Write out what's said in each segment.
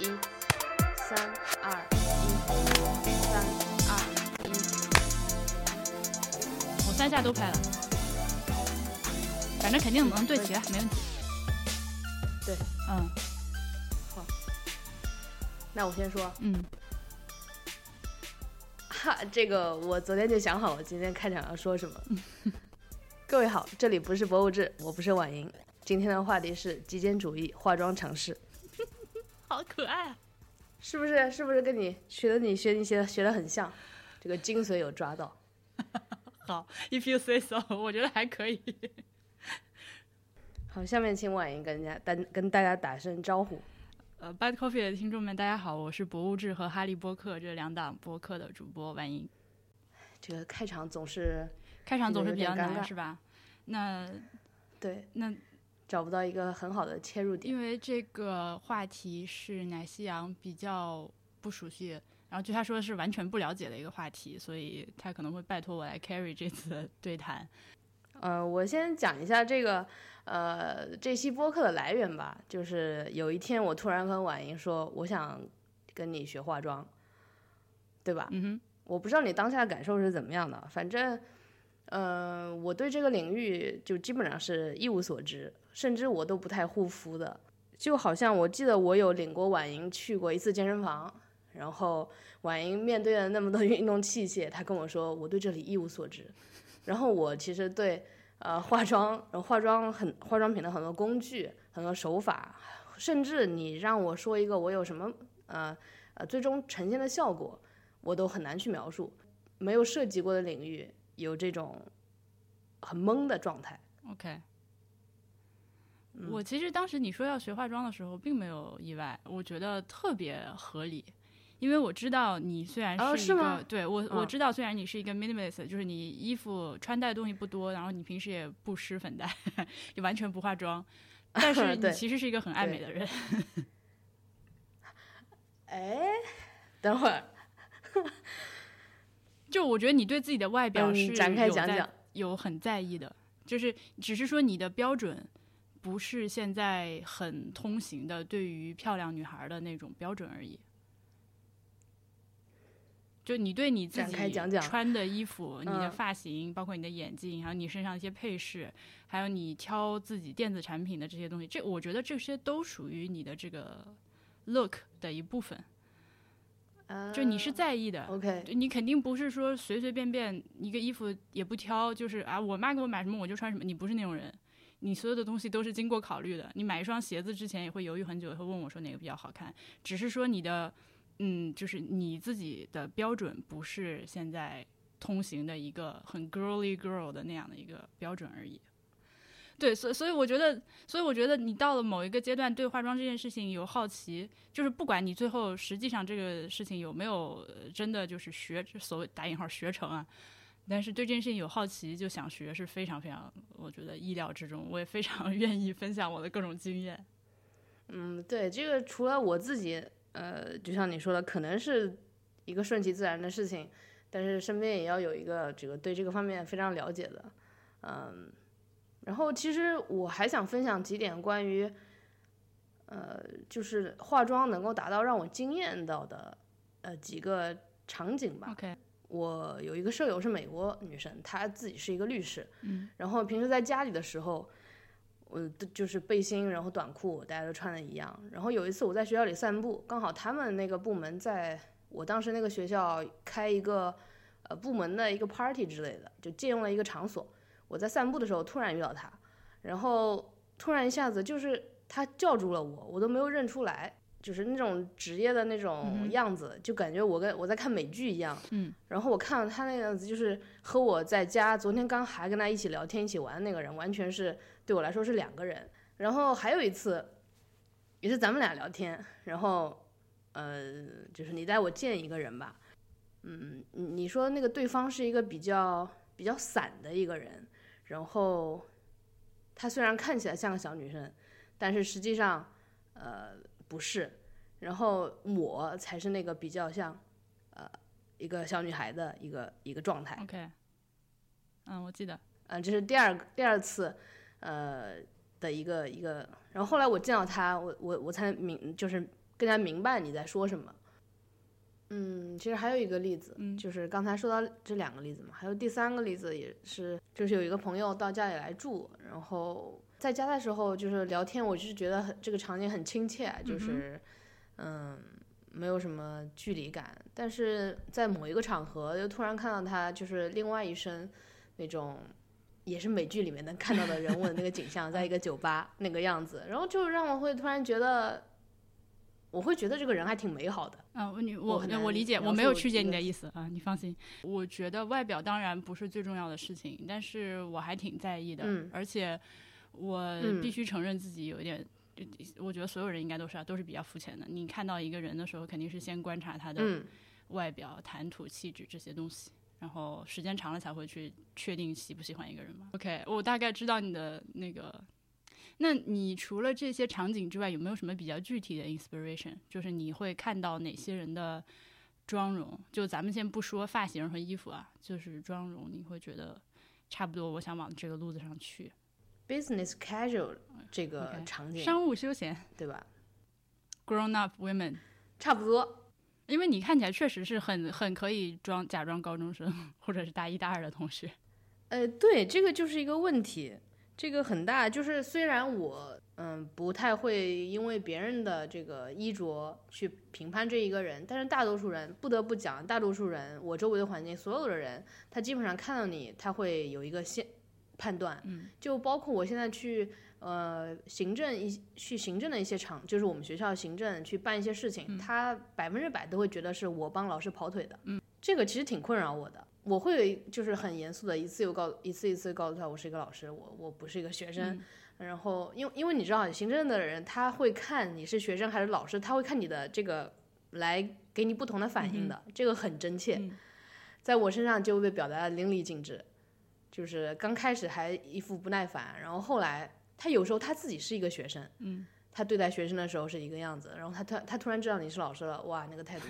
一，三二一，三二一。我三下都拍了，反正肯定能对齐，没问题。对，嗯好那我先说，嗯，哈，这个我昨天就想好了今天开场要说什么。各位好，这里不是博物志，我不是婉莹。今天的话题是极简主义化妆常识，好可爱啊！是不是？是不是跟你学的你学你学的学的很像？这个精髓有抓到。好，If you say so，我觉得还可以。好，下面请婉莹跟人家跟跟大家打声招呼。呃，Bad Coffee 的听众们，大家好，我是博物志和哈利波特这两档播客的主播婉莹。这个开场总是开场总是比较难，是吧？那对那找不到一个很好的切入点。因为这个话题是奶昔羊比较不熟悉，然后据他说是完全不了解的一个话题，所以他可能会拜托我来 carry 这次的 对谈。呃，我先讲一下这个呃这期播客的来源吧。就是有一天我突然跟婉莹说，我想跟你学化妆，对吧？嗯哼，我不知道你当下的感受是怎么样的，反正，呃，我对这个领域就基本上是一无所知，甚至我都不太护肤的。就好像我记得我有领过婉莹去过一次健身房，然后婉莹面对了那么多 运动器械，她跟我说我对这里一无所知。然后我其实对呃化妆，然后化妆很化妆品的很多工具、很多手法，甚至你让我说一个我有什么呃呃最终呈现的效果，我都很难去描述。没有涉及过的领域，有这种很懵的状态。OK，、我其实当时你说要学化妆的时候，并没有意外，我觉得特别合理，因为我知道你虽然是一个，哦对我、我嗯知道虽然你是一个 minimalist，就是你衣服穿戴东西不多，然后你平时也不施粉黛，就完全不化妆，但是你其实是一个很爱美的人。哎，等会儿，就我觉得你对自己的外表嗯是展开讲讲。有很在意的，就是只是说你的标准不是现在很通行的对于漂亮女孩的那种标准而已。就你对你自己穿的衣服、你的嗯发型，包括你的眼镜，还有你身上一些配饰，还有你挑自己电子产品的这些东西，这我觉得这些都属于你的这个 look 的一部分。就你是在意的，OK，就你肯定不是说随随便便一个衣服也不挑，就是啊，我妈给我买什么我就穿什么。你不是那种人，你所有的东西都是经过考虑的。你买一双鞋子之前也会犹豫很久，会问我说哪个比较好看。只是说你的，嗯，就是你自己的标准不是现在通行的一个很 girly girl 的那样的一个标准而已。对，所以所以我觉得，所以我觉得你到了某一个阶段，对化妆这件事情有好奇，就是不管你最后实际上这个事情有没有真的就是学所谓打引号学成啊，但是对这件事情有好奇就想学是非常非常，我觉得意料之中，我也非常 愿意分享我的各种经验。嗯，对，这个除了我自己，呃，就像你说的，可能是一个顺其自然的事情，但是身边也要有一个这个对这个方面非常了解的，嗯，然后其实我还想分享几点关于，呃，就是化妆能够达到让我惊艳到的，呃，几个场景吧。OK，我有一个舍友是美国女生，她自己是一个律师，嗯，然后平时在家里的时候，我的就是背心，然后短裤，大家都穿的一样。然后有一次我在学校里散步，刚好他们那个部门在我当时那个学校开一个呃部门的一个 party 之类的，就借用了一个场所。我在散步的时候突然遇到他，然后突然一下子就是他叫住了我，我都没有认出来。就是那种职业的那种样子，就感觉我跟我在看美剧一样。嗯，然后我看到他那个样子，就是和我在家昨天刚还跟他一起聊天、一起玩的那个人，完全是对我来说是两个人。然后还有一次，也是咱们俩聊天，然后呃，就是你带我见一个人吧，嗯，你你说那个对方是一个比较比较散的一个人，然后她虽然看起来像个小女生，但是实际上呃不是，然后我才是那个比较像呃一个小女孩的一个一个状态。OK，嗯，我记得，嗯，这是第二第二次，呃的一个一个，然后后来我见到他，我我我才明就是更加明白你在说什么。嗯，其实还有一个例子，嗯就是刚才说到这两个例子嘛，还有第三个例子也是，就是有一个朋友到家里来住，然后在家的时候就是聊天，我就是觉得很这个场景很亲切，就是嗯没有什么距离感，但是在某一个场合又突然看到他就是另外一身那种。也是美剧里面能看到的人物的那个景象，在一个酒吧那个样子，然后就让我会突然觉得，我会觉得这个人还挺美好的。嗯，我你我我我理解，我没有曲解你的意思啊，你放心。我觉得外表当然不是最重要的事情，但是我还挺在意的，嗯而且我嗯必须承认自己有一点。我觉得所有人应该都是啊，都是比较肤浅的。你看到一个人的时候，肯定是先观察他的嗯外表、谈吐、气质这些东西，然后时间长了才会去确定喜不喜欢一个人嘛。OK，我大概知道你的那个。那你除了这些场景之外，有没有什么比较具体的 inspiration？就是你会看到哪些人的妆容？就咱们先不说发型和衣服啊，就是妆容，你会觉得差不多，我想往这个路子上去。，business casual 这个场景，商务休闲对吧？，grown up women，差不多。因为你看起来确实是很很可以装假装高中生或者是大一大二的同学。呃，对，这个就是一个问题，这个很大。就是虽然我嗯不太会因为别人的这个衣着去评判这一个人，但是大多数人不得不讲，大多数人我周围的环境所有的人，他基本上看到你，他会有一个先判断。嗯，就包括我现在去呃行政一去行政的一些场，就是我们学校行政去办一些事情，他百分之百都会觉得是我帮老师跑腿的。嗯，这个其实挺困扰我的。我会就是很严肃的一次又告一次一次告诉他，我是一个老师，我我不是一个学生。然后，因为因为你知道，行政的人他会看你是学生还是老师，他会看你的这个来给你不同的反应的，这个很真切，在我身上就被表达的淋漓尽致。就是刚开始还一副不耐烦，然后后来他有时候他自己是一个学生，嗯，他对待学生的时候是一个样子，然后他突他突然知道你是老师了，哇，那个态度，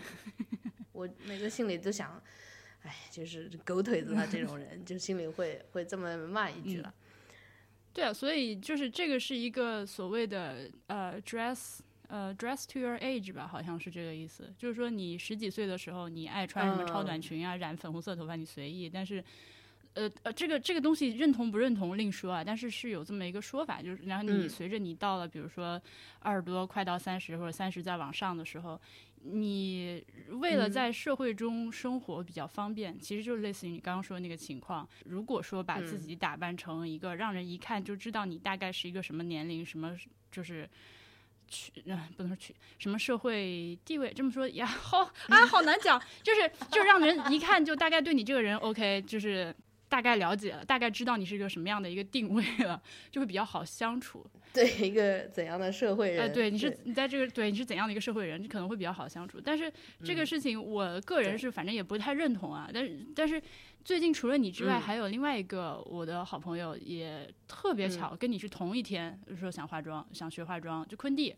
我每个心里都想，哎，就是狗腿子他这种人，就心里会会这么骂一句了。对啊，所以就是这个是一个所谓的呃 dress 呃 dress to your age 吧，好像是这个意思。就是说你十几岁的时候，你爱穿什么超短裙啊，染粉红色头发你随意，但是。呃呃，这个这个东西认同不认同另说啊，但是是有这么一个说法，就是然后你嗯随着你到了，比如说二十多快到三十或者三十再往上的时候，你为了嗯在社会中生活比较方便，其实就是类似于你刚刚说的那个情况。如果说把自嗯己打扮成一个让人一看就知道你大概是一个什么年龄，什么就是。去，呃，不能说去什么社会地位，这么说呀，好 啊，好难讲，就是就让人一看就大概对你这个人 OK，就是大概了解了，大概知道你是一个什么样的一个定位了，就会比较好相处。对一个怎样的社会人？哎，对，你是你在这个对你是怎样的一个社会人，你可能会比较好相处。但是这个事情，我个人是反正也不太认同啊。但是但是最近除了你之外，嗯还有另外一个我的好朋友，也特别嗯巧，跟你是同一天就说想化妆，想学化妆，就昆蒂。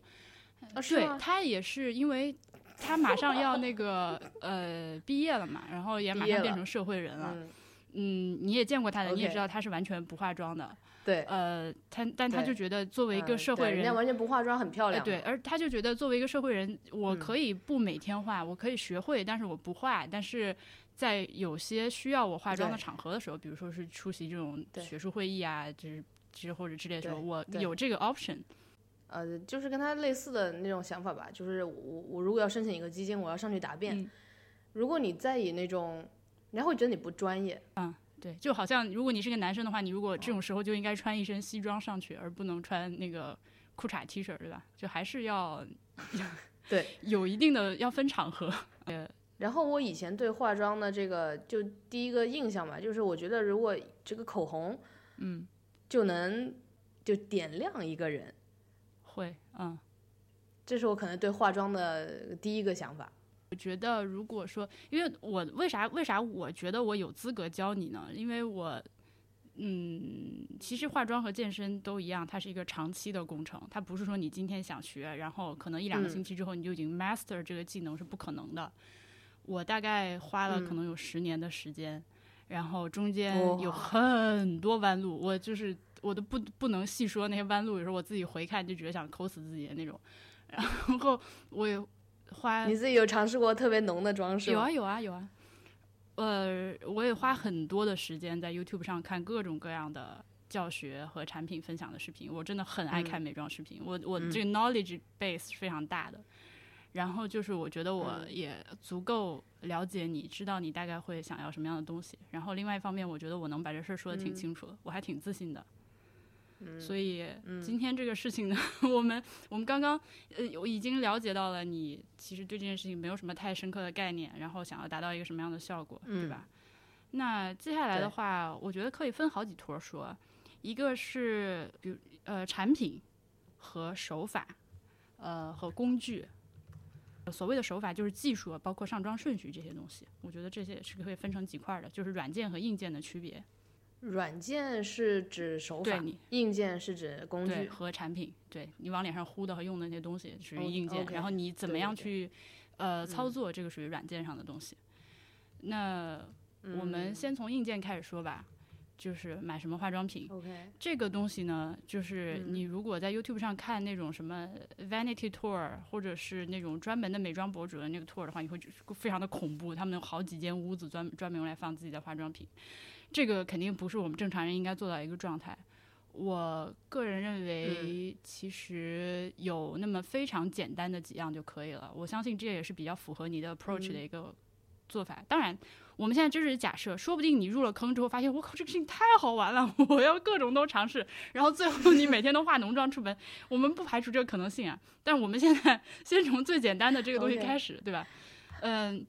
啊，对他也是因为。他马上要那个呃毕业了嘛，然后也马上变成社会人了。嗯，嗯，你也见过他的，你也知道他是完全不化妆的。对，呃，他但他就觉得作为一个嗯社会人，人家完全不化妆，很漂哎，亮。对，，而他就觉得作为一个社会人，我嗯可以不每天化，我可以学会，但是我不化。但是在有些需要我化妆的场合的时候，比如说是出席这种学术会议啊，就是之或者之类的时候，我有这个 option。呃，就是跟他类似的那种想法吧，就是我我如果要申请一个基金，我要上去答辩。嗯如果你在以那种，人家会觉得你不专业。嗯对，就好像如果你是个男生的话，你如果这种时候就应该穿一身西装上去，而不能穿那个裤衩 T 恤，对吧？就还是要 对，有一定的要分场合。然后我以前对化妆的这个就第一个印象吧，就是我觉得如果这个口红，嗯，就能就点亮一个人，会，嗯。这是我可能对化妆的第一个想法。我觉得，如果说，因为我为啥为啥我觉得我有资格教你呢？因为我，嗯，其实化妆和健身都一样，它是一个长期的工程，它不是说你今天想学，然后可能一两个嗯星期之后你就已经 master 这个技能是不可能的。我大概花了嗯可能有十年的时间，然后中间有很多弯路，我就是我都不不能细说那些弯路，有时候我自己回看就觉得想抠死自己的那种。然后我也花你自己有尝试过特别浓的妆是吗？有啊有啊有啊，呃，我也花很多的时间在 YouTube 上看各种各样的教学和产品分享的视频。我真的很爱看美妆视频，我我这个 knowledge base 是非常大的。然后就是我觉得我也足够了解你，知道你大概会想要什么样的东西。然后另外一方面，我觉得我能把这事儿说的挺清楚的，我还挺自信的。所以今天这个事情呢，我们我们刚刚呃我已经了解到了你其实对这件事情没有什么太深刻的概念，然后想要达到一个什么样的效果，对吧？那接下来的话，我觉得可以分好几坨说，一个是比如呃产品和手法，呃和工具。所谓的手法就是技术，包括上妆顺序这些东西，我觉得这些是可以分成几块的，就是软件和硬件的区别。软件是指手法，硬件是指工具和产品。对你往脸上呼的和用的那些东西属于硬件，然后你怎么样去呃操作，这个属于软件上的东西。那我们先从硬件开始说吧，就是买什么化妆品。这个东西呢，就是你如果在 YouTube 上看那种什么 Vanity Tour，或者是那种专门的美妆博主的那个 tour 的话，你会非常的恐怖，他们有好几间屋子专专门用来放自己的化妆品。这个肯定不是我们正常人应该做到一个状态。我个人认为，其实有那么非常简单的几样就可以了。我相信这也是比较符合你的 approach 的一个做法。当然，我们现在就是假设，说不定你入了坑之后，发现我靠，这个事情太好玩了，我要各种都尝试。然后最后你每天都化浓妆出门，我们不排除这个可能性啊。但我们现在 先从最简单的这个东西开始，对吧？嗯。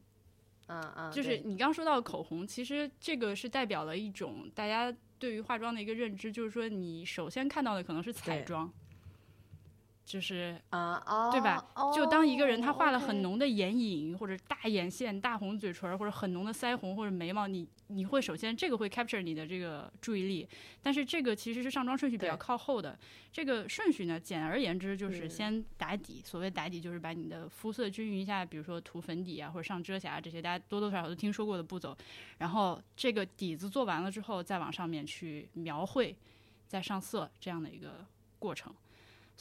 嗯嗯，就是你刚说到口红，其实这个是代表了一种大家对于化妆的一个认知，就是说你首先看到的可能是彩妆。就是啊，对吧？就当一个人他画了很浓的眼影，或者大眼线、大红嘴唇，或者很浓的腮红或者眉毛，你你会首先这个会 capture 你的这个注意力。但是这个其实是上妆顺序比较靠后的。这个顺序呢，简而言之就是先打底。所谓打底，就是把你的肤色均匀一下，比如说涂粉底啊，或者上遮瑕这些，大家多多少少都听说过的步骤。然后这个底子做完了之后，再往上面去描绘，再上色这样的一个过程。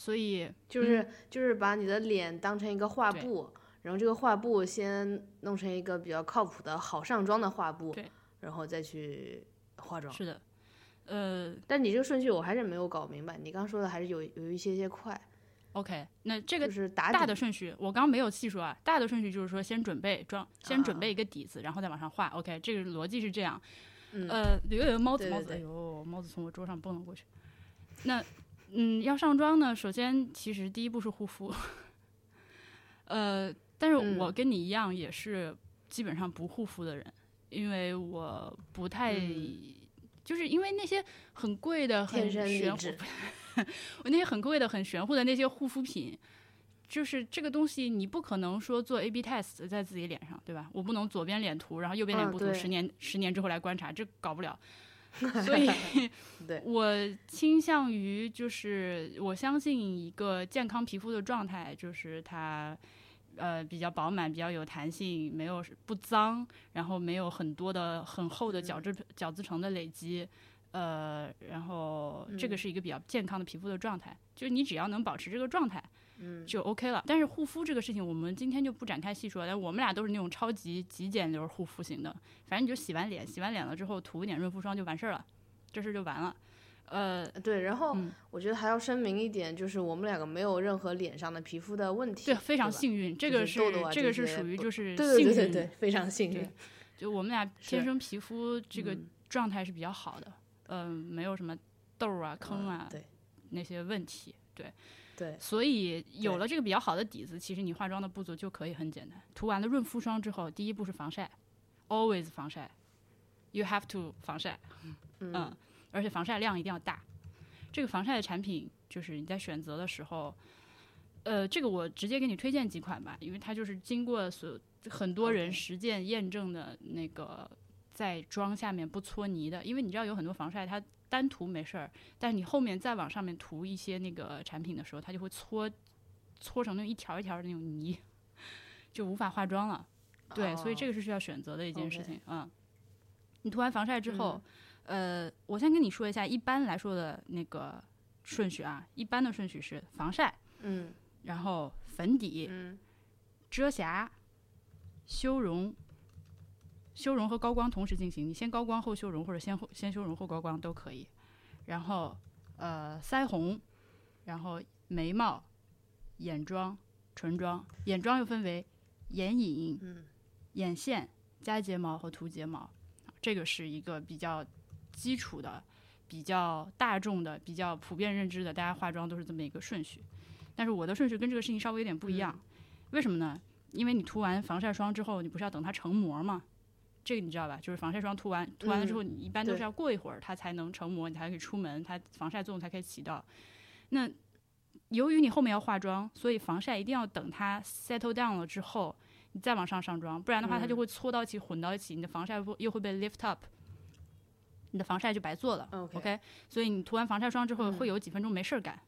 所以就是就是把你的脸当成一个画布，然后这个画布先弄成一个比较靠谱的好上妆的画布，然后再去化妆。是的，呃，但你这个顺序我还是没有搞明白。你刚说的还是有有一些些快。OK，那这个就是大的顺序，我刚没有细说啊。大的顺序就是说先准备妆，先准备一个底子，然后再往上画。OK，这个逻辑是这样。呃，有有猫子猫子，哎呦，猫子从我桌上蹦了过去。那。嗯，要上妆呢，首先其实第一步是护肤，呃，但是我跟你一样也是基本上不护肤的人，因为我不太，就是因为那些很贵的、很玄乎，我那些很贵的、很玄乎的那些护肤品，就是这个东西你不可能说做 A/B test 在自己脸上，对吧？我不能左边脸涂，然后右边脸不涂，十年十年之后来观察，这搞不了。所以，我倾向于就是我相信一个健康皮肤的状态，就是它呃比较饱满、比较有弹性，没有不脏，然后没有很多的很厚的角质角质层的累积，呃，然后这个是一个比较健康的皮肤的状态。就是你只要能保持这个状态。嗯，就 OK 了。但是护肤这个事情，我们今天就不展开细说。但我们俩都是那种超级极简流护肤型的，反正你就洗完脸，洗完脸了之后涂一点润肤霜就完事儿了，这事就完了。呃，对。然后我觉得还要声明一点，就是我们两个没有任何脸上的皮肤的问题，对，非常幸运。这个是这个是属于就是幸运，对对对，非常幸运。就我们俩天生皮肤这个状态是比较好的，嗯，没有什么痘啊、坑啊那些问题，对。对，所以有了这个比较好的底子，其实你化妆的步骤就可以很简单。涂完了润肤霜之后，第一步是防晒，always 防晒，you have to 防晒，嗯，而且防晒量一定要大。这个防晒的产品，就是你在选择的时候，呃，这个我直接给你推荐几款吧，因为它就是经过所很多人实践验证的那个在妆下面不搓泥的，因为你知道有很多防晒它。单涂没事儿，但是你后面再往上面涂一些那个产品的时候，它就会搓搓成那种一条一条的那种泥，就无法化妆了。对，所以这个是需要选择的一件事情。嗯，你涂完防晒之后，呃，我先跟你说一下一般来说的那个顺序啊。一般的顺序是防晒，嗯，然后粉底、嗯遮瑕、修容。修容和高光同时进行，你先高光后修容，或者先后先修容后高光都可以。然后呃腮红，然后眉毛、眼妆、唇妆，眼妆又分为眼影、嗯眼线加睫毛和涂睫毛，这个是一个比较基础的、比较大众的、比较普遍认知的，大家化妆都是这么一个顺序。但是我的顺序跟这个事情稍微有点不一样，为什么呢？因为你涂完防晒霜之后，你不是要等它成膜吗？这个你知道吧？就是防晒霜涂完涂完了之后，你一般都是要过一会儿它才能成膜，你才可以出门，它防晒作用才可以起到。那由于你后面要化妆，所以防晒一定要等它 settle down 了之后，你再往上上妆，不然的话它就会搓到一起、混到一起，你的防晒不又会被 lift up，你的防晒就白做了。OK 所以你涂完防晒霜之后嗯会有几分钟没事儿干，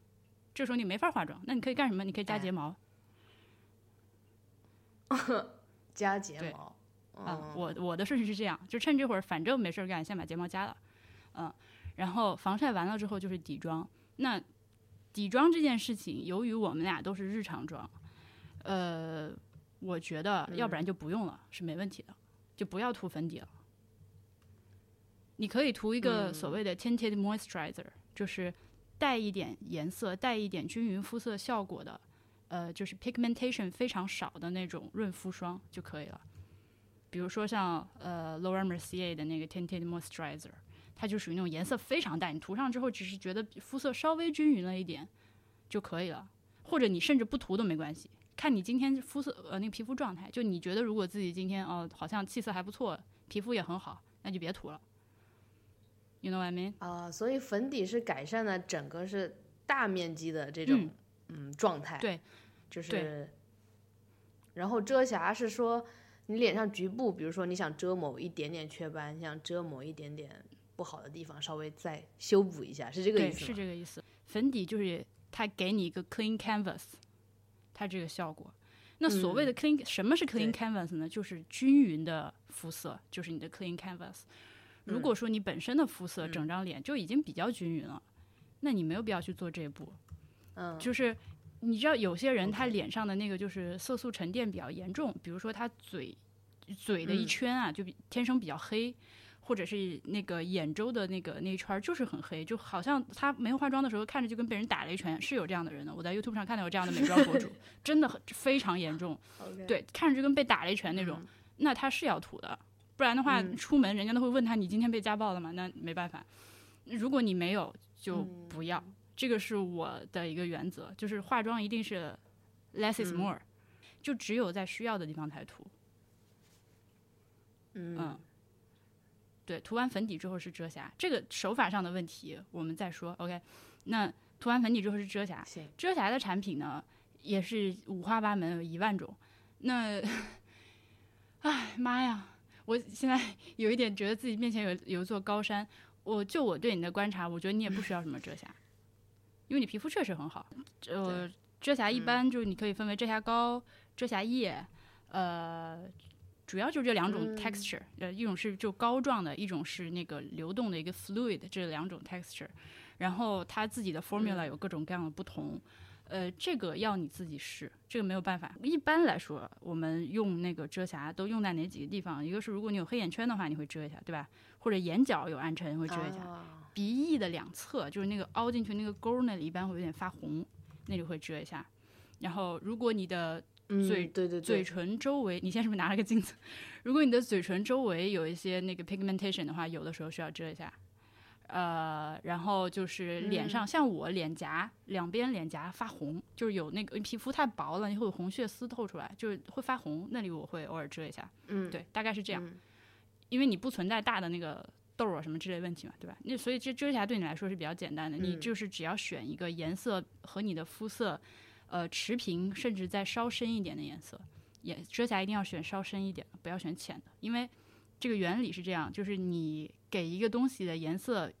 这时候你没法化妆，那你可以干什么？你可以加哎睫毛。加睫毛。啊，嗯我我的顺序是这样，就趁这会儿反正没事儿干，先把睫毛夹了，嗯，然后防晒完了之后就是底妆。那底妆这件事情，由于我们俩都是日常妆，呃，我觉得要不然就不用了，是没问题的，就不要涂粉底了。你可以涂一个所谓的 tinted moisturizer，、就是带一点颜色、带一点均匀肤色效果的，呃，就是 pigmentation 非常少的那种润肤霜就可以了。比如说像呃 Laura Mercier 的那个 Tinted Moisturizer，它就属于那种颜色非常淡，你涂上之后只是觉得肤色稍微均匀了一点就可以了，或者你甚至不涂都没关系，看你今天肤色呃那个皮肤状态，就你觉得如果自己今天哦、好像气色还不错，皮肤也很好，那就别涂了。You know what I mean？啊，所以粉底是改善了整个是大面积的这种嗯状态。对，就是。然后遮瑕是说你脸上局部，比如说你想遮某一点点雀斑，想遮某一点点不好的地方，稍微再修补一下，是这个，意思吗？是这个意思。粉底就是它给你一个 clean canvas，它这个效果。那所谓的 clean，、什么是 clean canvas 呢？就是均匀的肤色，就是你的 clean canvas。如嗯果说你本身的肤色整张脸就已经比较均匀了，那你没有必要去做这一步。嗯，就是你知道有些人他脸上的那个就是色素沉淀比较严重，比如说他嘴嘴的一嗯圈啊，就比天生比较黑，或者是那个眼周的那个那一圈儿就是很黑，就好像他没有化妆的时候看着就跟被人打了一拳，是有这样的人的。我在 YouTube 上看到有这样的美妆博主，真的很非常严重对，看着就跟被打了一拳那种。嗯那他是要涂的，不然的话、嗯出门人家都会问他你今天被家暴了吗？那没办法，如果你没有就嗯不要。这个是我的一个原则，就是化妆一定是 less is 嗯 more，、就只有在需要的地方才涂。嗯嗯对，涂完粉底之后是遮瑕，这个手法上的问题我们再说。OK，那涂完粉底之后是遮瑕，遮瑕的产品呢也是五花八门，有一万种。那，哎妈呀！我现在有一点觉得自己面前有有一座高山。我就我对你的观察，我觉得你也不需要什么遮瑕，因为你皮肤确实很好。呃，遮瑕一般就是你可以分为遮瑕膏、遮瑕液，呃，主要就这两种嗯 texture，、呃，一种是就膏状的，一种是那个流动的一个 fluid，这两种 texture。然后它自己的 formula 有各种各样的不同，呃，这个要你自己试，这个没有办法。一般来说，我们用那个遮瑕都用在哪几个地方？一个是如果你有黑眼圈的话，你会遮一下，对吧？或者眼角有暗沉会遮一下。啊鼻翼的两侧，就是那个凹进去那个沟儿那里，一般会有点发红，那里会遮一下。然后，如果你的嗯嘴对对对，嘴唇周围，你现在是不是拿了个镜子？如果你的嘴唇周围有一些那个 pigmentation 的话，有的时候需要遮一下。呃，然后就是脸上，像我脸颊两边脸颊发红，就是有那个皮肤太薄了，你会有红血丝透出来，就是会发红，那里我会偶尔遮一下。嗯，对，大概是这样。嗯因为你不存在大的那个痘儿啊什么之类问题嘛，对吧？那所以这遮瑕对你来说是比较简单的，你嗯就是只要选一个颜色和你的肤色，呃持平，甚至再稍深一点的颜色。也遮瑕一定要选稍深一点的，不要选浅的，因为这个原理是这样，就是你给一个东西的颜色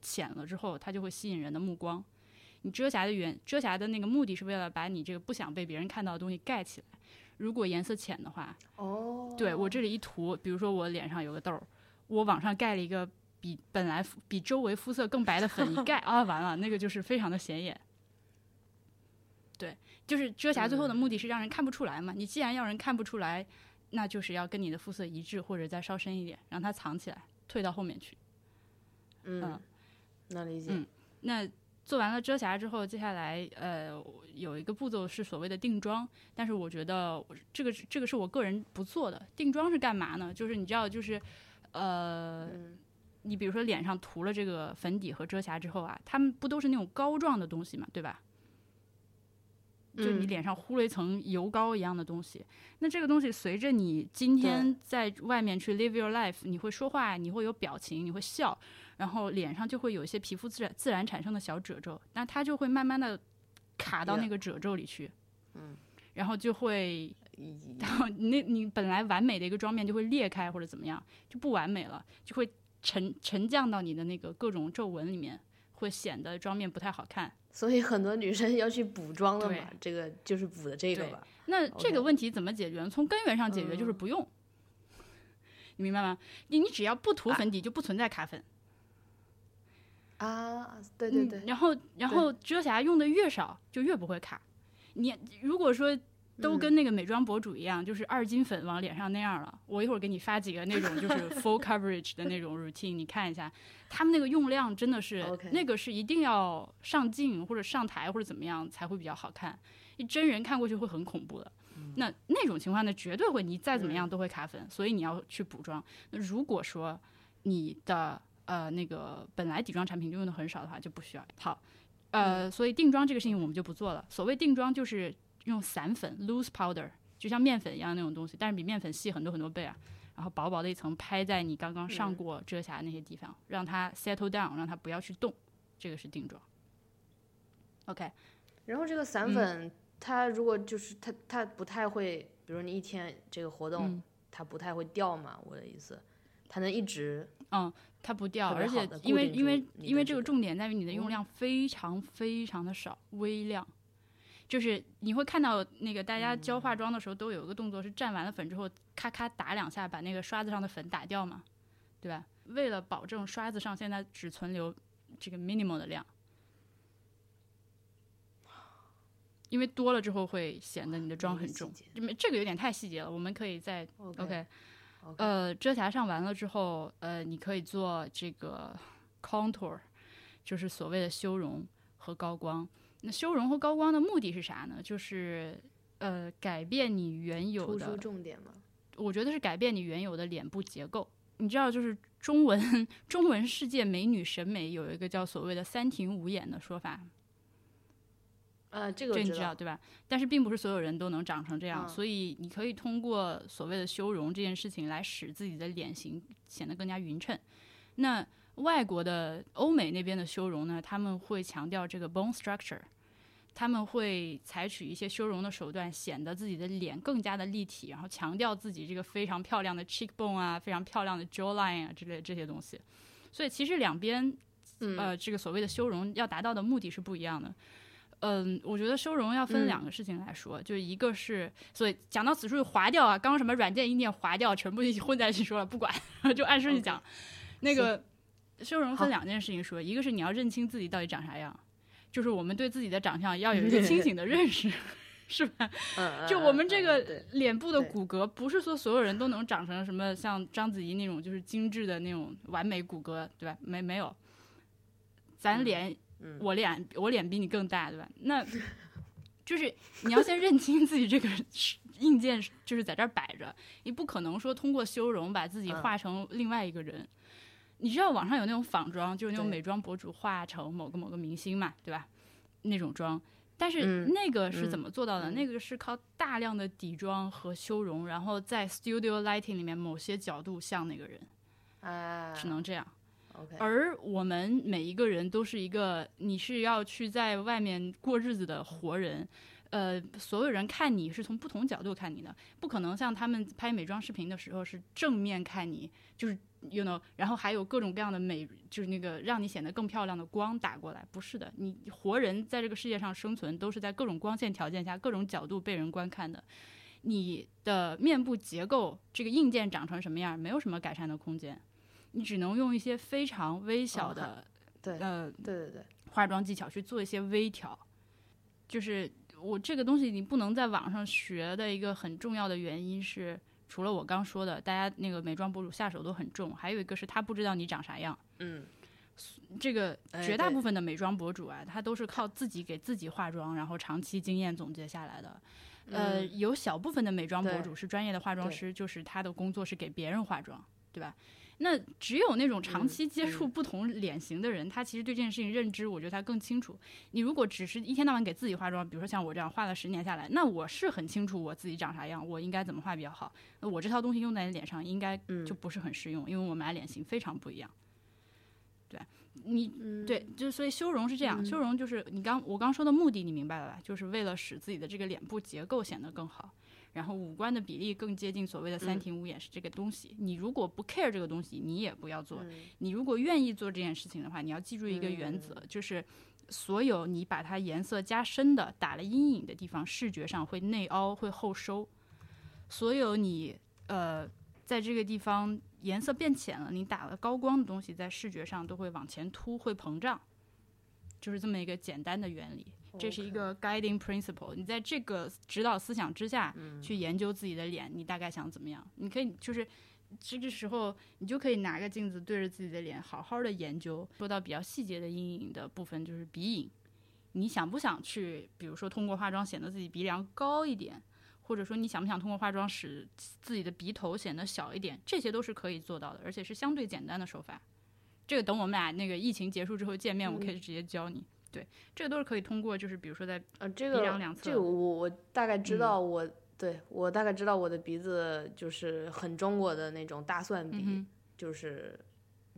浅了之后，它就会吸引人的目光。你遮瑕的原遮瑕的那个目的是为了把你这个不想被别人看到的东西盖起来。如果颜色浅的话，哦，对我这里一涂，比如说我脸上有个痘儿，我往上盖了一个比本来肤比周围肤色更白的粉一 盖啊，完了，那个就是非常的显眼。对就是遮瑕最后的目的是让人看不出来嘛。你既然要人看不出来，那就是要跟你的肤色一致，或者再稍深一点，让它藏起来，退到后面去。嗯嗯，能理解。嗯那做完了遮瑕之后，接下来呃有一个步骤是所谓的定妆，但是我觉得我这个这个是我个人不做的。定妆是干嘛呢？就是你知道，就是呃，嗯。你比如说脸上涂了这个粉底和遮瑕之后啊，它们不都是那种膏状的东西嘛，对吧？就你嗯。脸上糊了一层油膏一样的东西，那这个东西随着你今天在外面去 live your life，你会说话，你会有表情，你会笑，然后脸上就会有一些皮肤自然自然产生的小褶皱，那它就会慢慢的卡到那个褶皱里去，嗯，然后就会，咦 然后你那你本来完美的一个妆面就会裂开或者怎么样，就不完美了，就会沉沉降到你的那个各种皱纹里面，会显得妆面不太好看。所以很多女生要去补妆的对嘛，这个就是补的这个对吧。那这个问题怎么解决呢？从根源上解决就是嗯不用，你明白吗？你你只要不涂粉底，就不存在卡粉。啊，对对对嗯，然后然后遮瑕用的越少，就越不会卡。你如果说都嗯跟那个美妆博主一样，就是二斤粉往脸上那样了，我一会儿给你发几个那种就是 full coverage 的那种 routine，你看一下，他们那个用量真的是那个是一定要上镜或者上台或者怎么样才会比较好看，一真人看过去会很恐怖的。嗯那那种情况呢，绝对会，你再怎么样都会卡粉，所以你要去补妆。那如果说你的呃那个本来底妆产品就用的很少的话，就不需要。好，呃，所以定妆这个事情我们就不做了。所谓定妆就是用散粉 （loose powder），就像面粉一样那种东西，但是比面粉细很多很多倍啊。然后薄薄的一层拍在你刚刚上过遮瑕那些地方，让它 settle down，让它不要去动，这个是定妆。OK，然后这个嗯散粉，它如果就是它它不太会，比如你一天这个活动，嗯它不太会掉嘛？我的意思，它能一直嗯它不掉，而且因为因为因为这个重点在于你的用嗯量非常非常的少，微量。就是你会看到那个大家教化妆的时候都有一个动作，是蘸完了粉之后，咔咔打两下，把那个刷子上的粉打掉嘛，对吧？为了保证刷子上现在只存留这个 minimal 的量，因为多了之后会显得你的妆很重。这没这个有点太细节了，我们可以再 OK 呃，遮瑕上完了之后，呃，你可以做这个 contour，就是所谓的修容和高光。那修容和高光的目的是啥呢？就是呃，改变你原有突出的，重点吗。我觉得是改变你原有的脸部结构。你知道，就是中文 中文世界美女审美有一个叫所谓的“三庭五眼”的说法，呃，这个我知这你知道对吧？但是并不是所有人都能长成这样，嗯所以你可以通过所谓的修容这件事情来使自己的脸型显得更加匀称。那外国的欧美那边的修容呢，他们会强调这个 bone structure，他们会采取一些修容的手段，显得自己的脸更加的立体，然后强调自己这个非常漂亮的 cheekbone 啊，非常漂亮的 jawline 啊之类的这些东西。所以其实两边嗯呃，这个所谓的修容要达到的目的是不一样的。嗯，我觉得修容要分嗯两个事情来说，就是一个是，所以讲到此处就划掉啊，刚刚什么软件、硬件划掉，全部一起混在一起说了，不管，就按顺序讲。那个修容分两件事情说，一个是你要认清自己到底长啥样，就是我们对自己的长相要有一个清醒的认识，是吧？嗯，就我们这个脸部的骨骼，不是说所有人都能长成什么像章子怡那种就是精致的那种完美骨骼，对吧？没没有，咱嗯脸，嗯我脸我脸比你更大，对吧？那就是你要先认清自己这个硬件就是在这儿摆着，你不可能说通过修容把自己嗯画成另外一个人。你知道网上有那种仿妆，就是那种美妆博主化成某个某个明星嘛，对吧？那种妆，但是嗯那个是怎嗯么做到的？嗯那个是靠大量的底妆和修容，然后在 studio lighting 里面某些角度像那个人，啊，只能这样。OK，而我们每一个人都是一个，你是要去在外面过日子的活人，呃，所有人看你是从不同角度看你的，不可能像他们拍美妆视频的时候是正面看你，就是 you know，然后还有各种各样的美，就是那个让你显得更漂亮的光打过来，不是的，你活人在这个世界上生存都是在各种光线条件下、各种角度被人观看的。你的面部结构这个硬件长成什么样，没有什么改善的空间，你只能用一些非常微小哦的、对呃对对对，化妆技巧去做一些微调。就是我这个东西你不能在网上学的一个很重要的原因是，除了我刚说的，大家那个美妆博主下手都很重，还有一个是他不知道你长啥样。嗯，这个哎绝大部分的美妆博主啊，他都是靠自己给自己化妆，然后长期经验总结下来的。呃，嗯有小部分的美妆博主是专业的化妆师，就是他的工作是给别人化妆，对吧？那只有那种长嗯期接触嗯不同脸型的人，他其实对这件事情认知，我觉得他更清楚。你如果只是一天到晚给自己化妆，比如说像我这样化了十年下来，那我是很清楚我自己长啥样，我应该怎么化比较好。那我这套东西用在你脸上，应该嗯就不是很适用，因为我们俩脸型非常不一样。对你，对，就所以修容是这样，修容就是你刚我刚说的目的，你明白了吧？就是为了使自己的这个脸部结构显得更好，然后五官的比例更接近所谓的三庭五眼是这个东西。你如果不 care 这个东西，你也不要做。你如果愿意做这件事情的话，你要记住一个原则，就是所有你把它颜色加深的、打了阴影的地方，视觉上会内凹、会后收。所有你呃在这个地方颜色变浅了，你打了高光的东西，在视觉上都会往前凸，会膨胀，就是这么一个简单的原理。这是一个 guiding principle。你在这个指导思想之下去研究自己的脸，你大概想怎么样？你可以就是这个时候，你就可以拿个镜子对着自己的脸，好好的研究。说到比较细节的阴影的部分，就是鼻影。你想不想去，比如说通过化妆显得自己鼻梁高一点，或者说你想不想通过化妆使自己的鼻头显得小一点？这些都是可以做到的，而且是相对简单的手法。这个等我们俩那个疫情结束之后见面，我可以直接教你。对，这个都是可以通过，就是比如说在呃，这个两侧这个我我大概知道我，对我大概知道我的鼻子就是很中国的那种大蒜鼻，嗯就是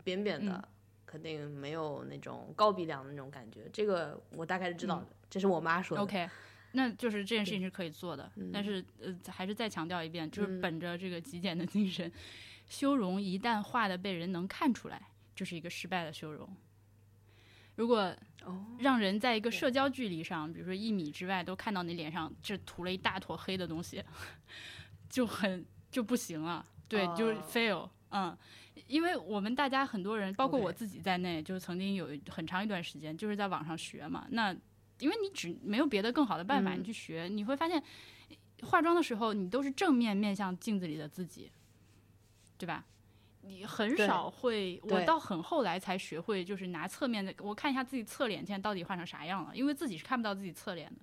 扁扁的，肯定没有那种高鼻梁的那种感觉。这个我大概是知道的，这是我妈说的。OK，那就是这件事情是可以做的，但是呃，还是再强调一遍，就是本着这个极简的精神，修容一旦画的被人能看出来，就是一个失败的修容。如果让人在一个社交距离上，比如说一米之外都看到你脸上这涂了一大坨黑的东西，就很就不行了。对，就是哦 fail。嗯，因为我们大家很多人，包括我自己在内，就是曾经有很长一段时间就是在网上学嘛。那因为你只没有别的更好的办法，你去学，你会发现化妆的时候你都是正面面向镜子里的自己，对吧？你很少会，我到很后来才学会，就是拿侧面的，我看一下自己侧脸现在到底画成啥样了，因为自己是看不到自己侧脸的。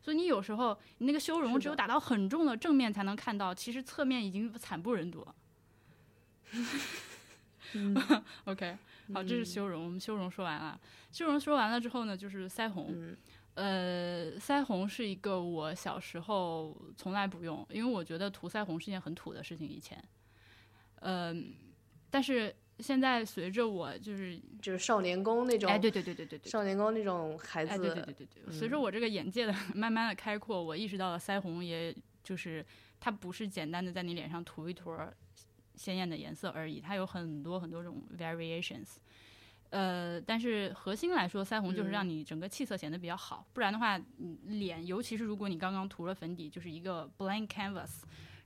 所以你有时候你那个修容只有打到很重的正面才能看到，其实侧面已经惨不忍睹了。OK，好，这是修容，我们修容说完了。修容说完了之后呢，就是腮红。嗯呃，腮红是一个我小时候从来不用，因为我觉得涂腮红是件很土的事情。以前，嗯、但是现在随着我就是，就是少年宫那种，哎，对对对对对对，少年宫那种孩子，哎，对对对对对，随着我这个眼界的 慢慢的开阔，我意识到了腮红也就是它不是简单的在你脸上涂一坨儿鲜艳的颜色而已，它有很多很多种 variations。呃，但是核心来说，腮红就是让你整个气色显得比较好，不然的话，你脸尤其是如果你刚刚涂了粉底，就是一个 blank canvas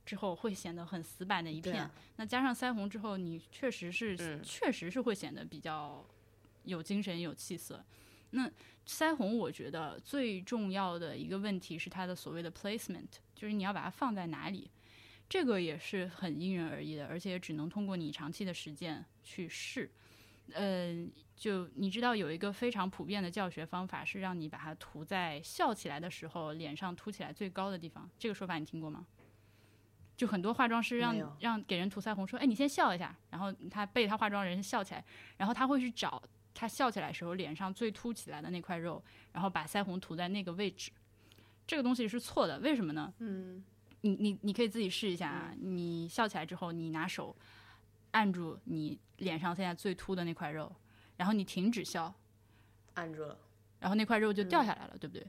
之后，会显得很死板的一片。啊那加上腮红之后，你确实是、嗯确实是会显得比较有精神、有气色。那腮红，我觉得最重要的一个问题是它的所谓的 placement，就是你要把它放在哪里。这个也是很因人而异的，而且也只能通过你长期的实践去试。呃，就你知道有一个非常普遍的教学方法是让你把它涂在笑起来的时候脸上凸起来最高的地方，这个说法你听过吗？就很多化妆师让让给人涂腮红说，哎，你先笑一下，然后他被他化妆人笑起来，然后他会去找他笑起来时候脸上最凸起来的那块肉，然后把腮红涂在那个位置。这个东西是错的，为什么呢？嗯，你你你可以自己试一下啊！你笑起来之后，你拿手按住你脸上现在最凸的那块肉，然后你停止笑，按住了，然后那块肉就掉下来了，对不对？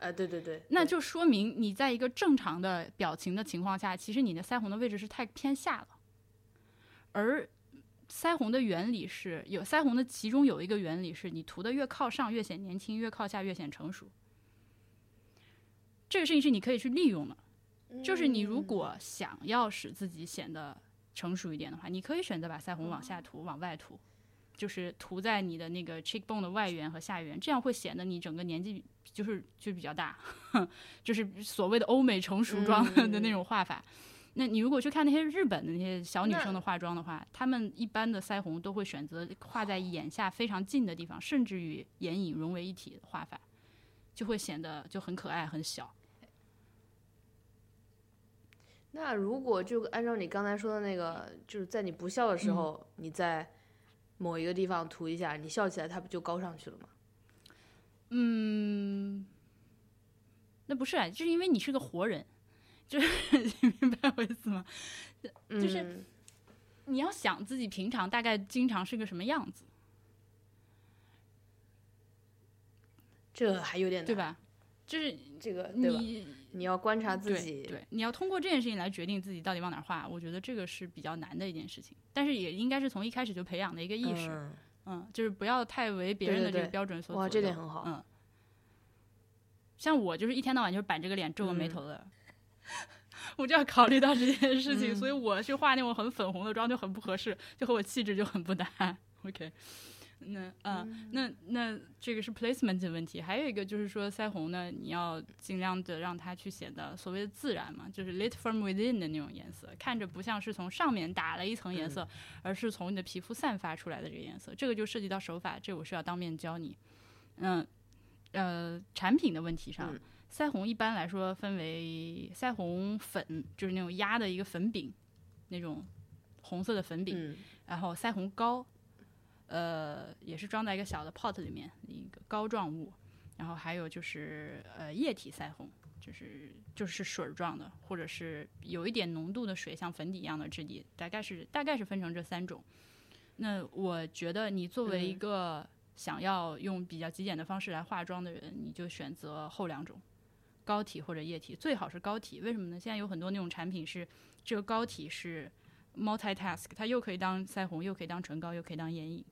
哎，对对对，对那就说明你在一个正常的表情的情况下，其实你的腮红的位置是太偏下了。而腮红的原理是有腮红的其中有一个原理是你涂的越靠上越显年轻，越靠下越显成熟。这个事情是你可以去利用的，就是你如果想要使自己显得成熟一点的话，你可以选择把腮红往下涂，往外涂。就是涂在你的那个 cheekbone 的外缘和下缘，这样会显得你整个年纪就是就比较大，就是所谓的欧美成熟妆的那种画法。那你如果去看那些日本的那些小女生的化妆的话，她们一般的腮红都会选择画在眼下非常近的地方，甚至与眼影融为一体的画法，就会显得就很可爱很小。那如果就按照你刚才说的那个，就是在你不笑的时候，你在某一个地方涂一下，你笑起来，它不就高上去了吗？嗯，那不是啊，就是因为你是个活人，就是你明白我意思吗？就是嗯你要想自己平常大概经常是个什么样子，这还有点难？对吧？就是这个对吧？你你要观察自己，对，你要通过这件事情来决定自己到底往哪儿画，我觉得这个是比较难的一件事情，但是也应该是从一开始就培养的一个意识，嗯嗯，就是不要太为别人的这个标准所哇，左右这点很好。嗯，像我就是一天到晚就是板着个脸皱个眉嗯头的，我就要考虑到这件事情，嗯所以我去画那种很粉红的妆就很不合适，就和我气质就很不搭。OK，那啊、那那这个是 placement 的问题，还有一个就是说腮红呢，你要尽量的让它去显得所谓的自然嘛，就是 lit from within 的那种颜色，看着不像是从上面打了一层颜色，而是从你的皮肤散发出来的这个颜色。这个就涉及到手法，这我是要当面教你。嗯，呃，产品的问题上，嗯腮红一般来说分为腮红粉，就是那种压的一个粉饼，那种红色的粉饼，嗯然后腮红膏，呃，也是装在一个小的 pot 里面一个膏状物，然后还有就是呃液体腮红，就是就是水状的，或者是有一点浓度的水，像粉底一样的质地，大概是大概是分成这三种。那我觉得你作为一个想要用比较极简的方式来化妆的人，你就选择后两种，膏体或者液体，最好是膏体。为什么呢？现在有很多那种产品是这个膏体是 multitask，它又可以当腮红，又可以当唇膏，又可以当眼影，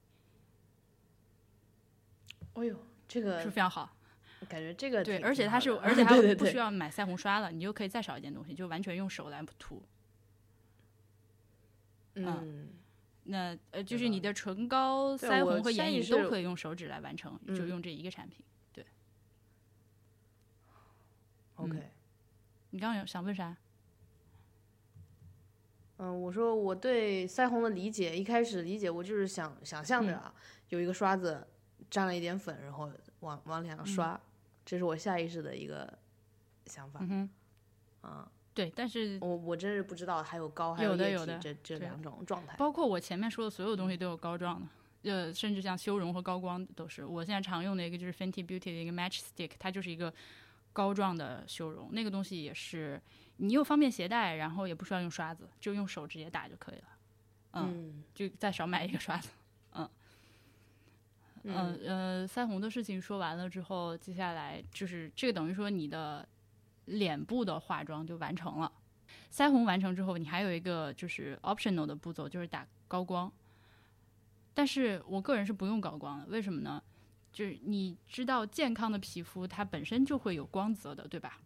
哎呦，这个是非常好。感觉这个对，而且它 是，而且它不需要买腮红刷了，你就可以再少一件东西，就完全用手来涂。嗯那呃，就是你的唇膏、腮红和眼影都可以用手指来完成，就嗯用这一个产品。对 OK。你刚刚有想问啥？嗯，我说我对腮红的理解，一开始理解我就是想想象着啊，有一个刷子沾了一点粉，然后往往脸上刷，这是我下意识的一个想法。嗯哼，啊，对，但是我我真是不知道还有膏还有的液体有的对这这两种状态。包括我前面说的所有东西都有膏状的，呃，甚至像修容和高光都是。我现在常用的一个就是 Fenty Beauty 的一个 Match Stick，它就是一个膏状的修容，那个东西也是你又方便携带，然后也不需要用刷子，就用手直接打就可以了。嗯，嗯就再少买一个刷子。嗯。嗯呃，腮红的事情说完了之后，接下来就是这个等于说你的脸部的化妆就完成了。腮红完成之后，你还有一个就是 optional 的步骤，就是打高光。但是我个人是不用高光的，为什么呢？就是你知道健康的皮肤它本身就会有光泽的，对吧？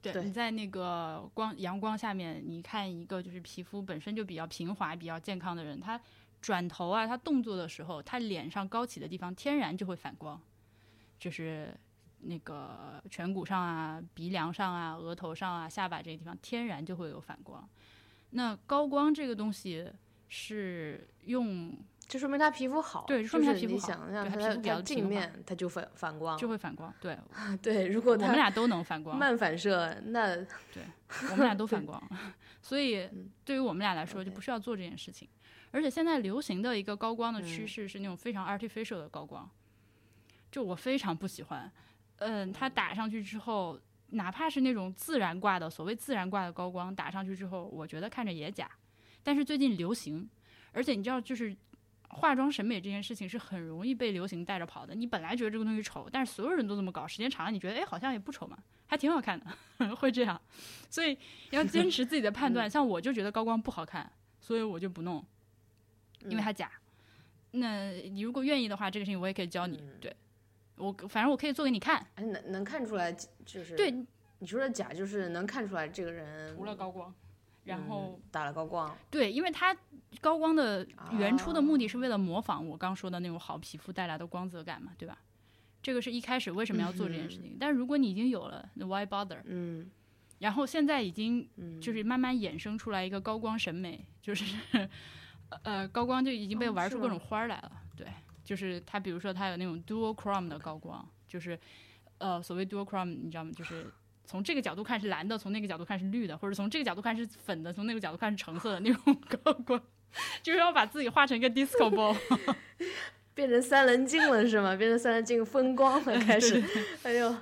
对，对你在那个光阳光下面，你看一个就是皮肤本身就比较平滑、比较健康的人，他转头啊，他动作的时候，他脸上高起的地方天然就会反光，就是那个颧骨上啊、鼻梁上啊、额头上啊、下巴这些地方天然就会有反光。那高光这个东西是用就说明他皮肤好，对说明他皮肤好是你想对他皮让他比较镜面他就反反光，就会反光，对 对，如果我们俩都能反光，慢反射，那对我们俩都 反光，所以对于我们俩来说就不需要做这件事情。而且现在流行的一个高光的趋嗯势是那种非常 artificial 的高光，就我非常不喜欢。嗯，它打上去之后，哪怕是那种自然挂的所谓自然挂的高光，打上去之后，我觉得看着也假。但是最近流行，而且你知道，就是化妆审美这件事情是很容易被流行带着跑的。你本来觉得这个东西丑，但是所有人都这么搞，时间长了，你觉得哎好像也不丑嘛，还挺好看的，会这样。所以要坚持自己的判断。像我就觉得高光不好看，所以我就不弄，因为它假。那你如果愿意的话，这个事情我也可以教你。对我，反正我可以做给你看。哎能能看出来，就是对，你说的假，就是能看出来这个人涂了高光，然后、打了高光，对，因为他高光的原初的目的哦是为了模仿我刚说的那种好皮肤带来的光泽感嘛，对吧？这个是一开始为什么要做这件事情。但如果你已经有了那，why bother？嗯然后现在已经嗯，就是慢慢衍生出来一个高光审美，就是呃高光就已经被玩出各种花儿来了。对，就是它比如说它有那种 dual chrome 的高光，就是呃所谓 dual chrome，你知道吗？就是从这个角度看是蓝的，从那个角度看是绿的，或者从这个角度看是粉的，从那个角度看是橙色的那种高光，就是要把自己画成一个 disco ball。变成三棱镜了是吗？变成三棱镜风光了，开始，哎呦，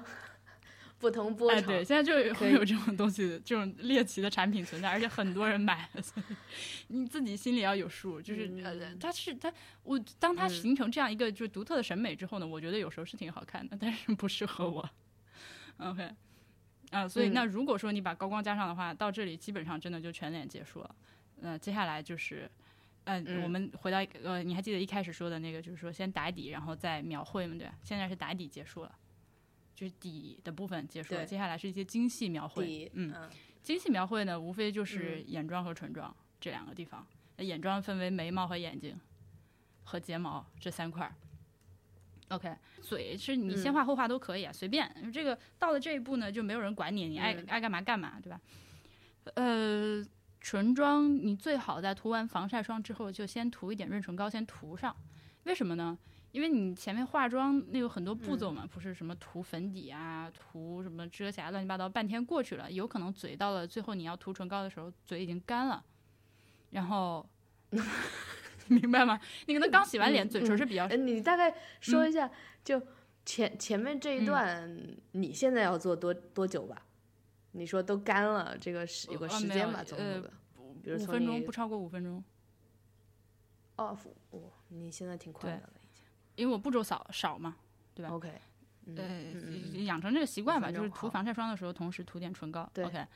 不同波哎，对，现在就会有这种东西，这种猎奇的产品存在，而且很多人买，所以你自己心里要有数。就是、呃，嗯它是它，我当它嗯形成这样一个就是独特的审美之后呢，我觉得有时候是挺好看的，但是不适合我。OK，啊、所以嗯那如果说你把高光加上的话，到这里基本上真的就全脸结束了。那、接下来就是。呃，嗯我们回到呃，你还记得一开始说的那个，就是说先打底，然后再描绘嘛，对吧？现在是打底结束了，就是底的部分结束了，接下来是一些精细描绘。嗯嗯精细描绘呢，无非就是嗯眼妆和唇妆、这两个地方。那眼妆分为眉毛和眼睛和睫毛这三块儿。OK，嘴是你先嗯画后画都可以啊，随便。这个到了这一步呢，就没有人管你，你爱、嗯爱干嘛干嘛，对吧？呃，唇妆你最好在涂完防晒霜之后，就先涂一点润唇膏，先涂上。为什么呢？因为你前面化妆那有很多步骤嘛，不是什么涂粉底啊，涂什么遮瑕，乱七八糟，半天过去了，有可能嘴到了最后你要涂唇膏的时候，嘴已经干了，然后 明白吗？你可能刚洗完脸，嗯嘴唇是比较哎，你大概说一下，就前前面这一嗯段，你现在要做多多久吧？你说都干了，这个时有个时间吧，总呃有个，比如五分钟，不超过五分钟，哦，哦，你现在挺快对的。因为我步骤少少嘛。对吧 OK，嗯呃嗯嗯，养成这个习惯吧，就是涂防晒霜的时候，同时涂点唇膏。OK，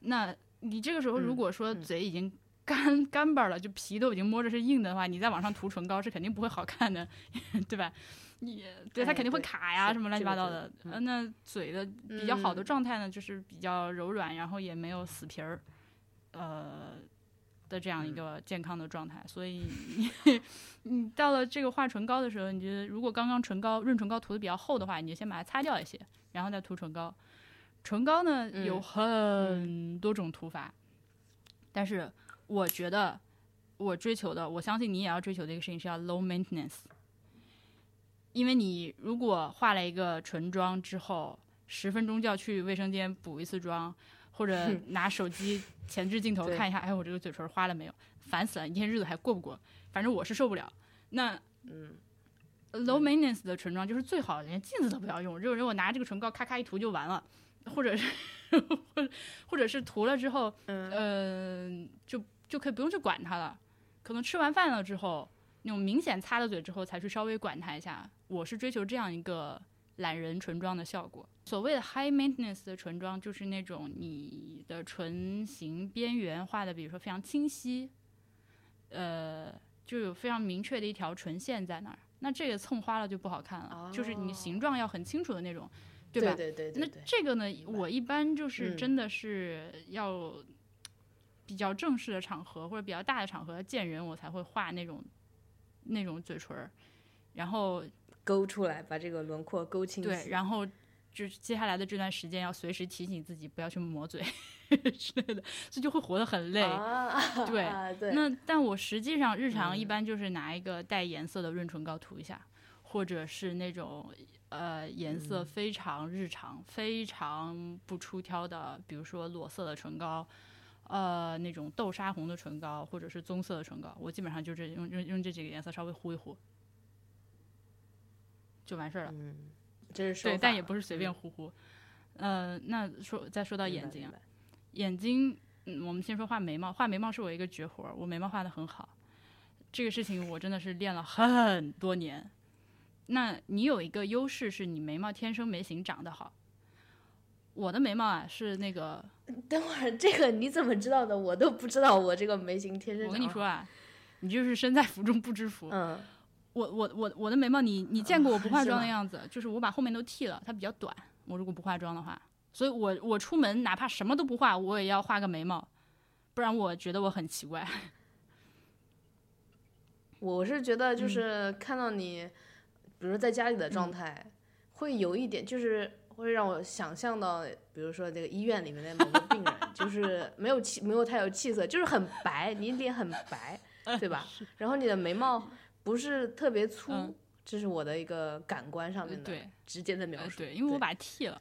那你这个时候如嗯果说嗯嘴已经干干巴了，就皮都已经摸着是硬的话，你再往上涂唇膏是肯定不会好看的，对吧？你对它哎肯定会卡呀，是什么乱七八糟的。呃，那嘴的比较好的嗯状态呢，就是比较柔软，然后也没有死皮儿，呃的这样一嗯个健康的状态。所以你你到了这个画唇膏的时候，你觉得如果刚刚唇膏润唇膏涂的比较厚的话，你就先把它擦掉一些，然后再涂唇膏。唇膏呢有嗯很多种涂法，但是我觉得我追求的，我相信你也要追求的一个事情是要 low maintenance。因为你如果化了一个唇妆之后，十分钟就要去卫生间补一次妆，或者拿手机前置镜头看一下，哎，我这个嘴唇花了没有？烦死了，一天日子还过不过？反正我是受不了。那嗯 low maintenance 的唇妆就是最好连镜子都不要用，就是我拿这个唇膏咔咔一涂就完了，或者是或者 或者是涂了之后，嗯呃，就就可以不用去管它了。可能吃完饭了之后，那种明显擦了嘴之后，才去稍微管它一下。我是追求这样一个懒人唇妆的效果。所谓的 high maintenance 的唇妆，就是那种你的唇形边缘画的，比如说非常清晰，呃，就有非常明确的一条唇线在那儿。那这个蹭花了就不好看了，就是你形状要很清楚的那种，对吧？对对对那这个呢，我一般就是嗯真的是要比较正式的场合或者比较大的场合见人，我才会画那种那种嘴唇儿，然后勾出来，把这个轮廓勾清晰。对，然后就是接下来的这段时间要随时提醒自己不要去抹嘴 之类的，所以就会活得很累。啊，对啊对，那但我实际上日常一嗯般就是拿一个带颜色的润唇膏涂一下，或者是那种呃颜色嗯非常日常、非常不出挑的，比如说裸色的唇膏，呃那种豆沙红的唇膏，或者是棕色的唇膏，我基本上就是用用用这几个颜色稍微糊一糊，就完事儿了。嗯，这是手对，但也不是随便嗯糊糊。呃，那说再说到眼睛眼睛，嗯，我们先说画眉毛，画眉毛是我一个绝活儿，我眉毛画的很好，这个事情我真的是练了很多年。那你有一个优势是你眉毛天生眉形长得好，我的眉毛啊是那个，等会儿这个你怎么知道的？我都不知道，我这个眉形天生。我跟你说，啊，你就是身在福中不知福。嗯，我我我我的眉毛你，你见过我不化妆的样子？就是我把后面都剃了，它比较短。我如果不化妆的话，所以我我出门哪怕什么都不化，我也要画个眉毛，不不然我觉得我很奇怪。我是觉得嗯就是看到你，比如说在家里的状态，会有一点就是会让我想象到，比如说这个医院里面的某个病人，就是 没有气，没有太有气色，就是很白，你脸很白，对吧？然后你的眉毛不是特别粗，嗯这是我的一个感官上面的对直接的描述。呃对，因为我把它剃了，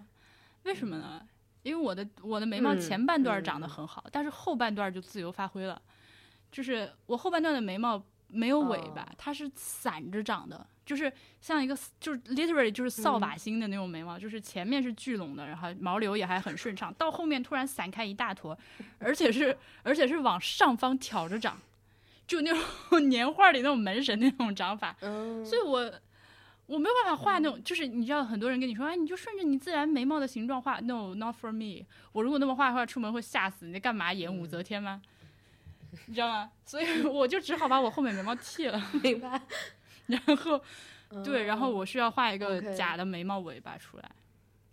为什么呢？因为我的我的眉毛前半段长得很好，但是后半段就自由发挥了。就是我后半段的眉毛没有尾巴，哦它是散着长的，就是像一个就是 literally 就是扫把星的那种眉毛，就是前面是聚拢的，然后毛流也还很顺畅，到后面突然散开一大坨，而且是而且是往上方挑着长，就那种 年画里那种门神那种长法。嗯，所以我我没有办法画那种，就是你知道很多人跟你说，哎，你就顺着你自然眉毛的形状画，no，not for me。我如果那么画的话，出门会吓死。你在干嘛演武则天吗？你知道吗？所以我就只好把我后面眉毛剃了，明白。然后对，然后我需要画一个假的眉毛尾巴出来。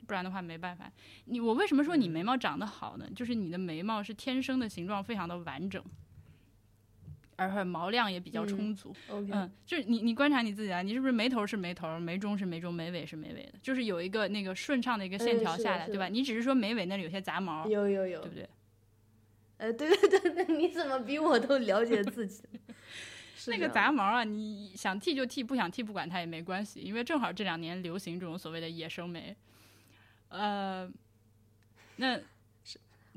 不然的话没办法，你我为什么说你眉毛长得好呢？就是你的眉毛是天生的形状非常的完整，而且毛量也比较充足。嗯，就是你你观察你自己啊，你是不是眉头是眉头，眉中是眉中，眉尾是眉尾的，就是有一个那个顺畅的一个线条下来，对吧？你只是说眉尾那里有些杂毛，有有有对，不对？呃，对 对对对，你怎么比我都了解自己？那个杂毛啊，你想剃就剃，不想剃不管它也没关系，因为正好这两年流行这种所谓的野生眉。呃，那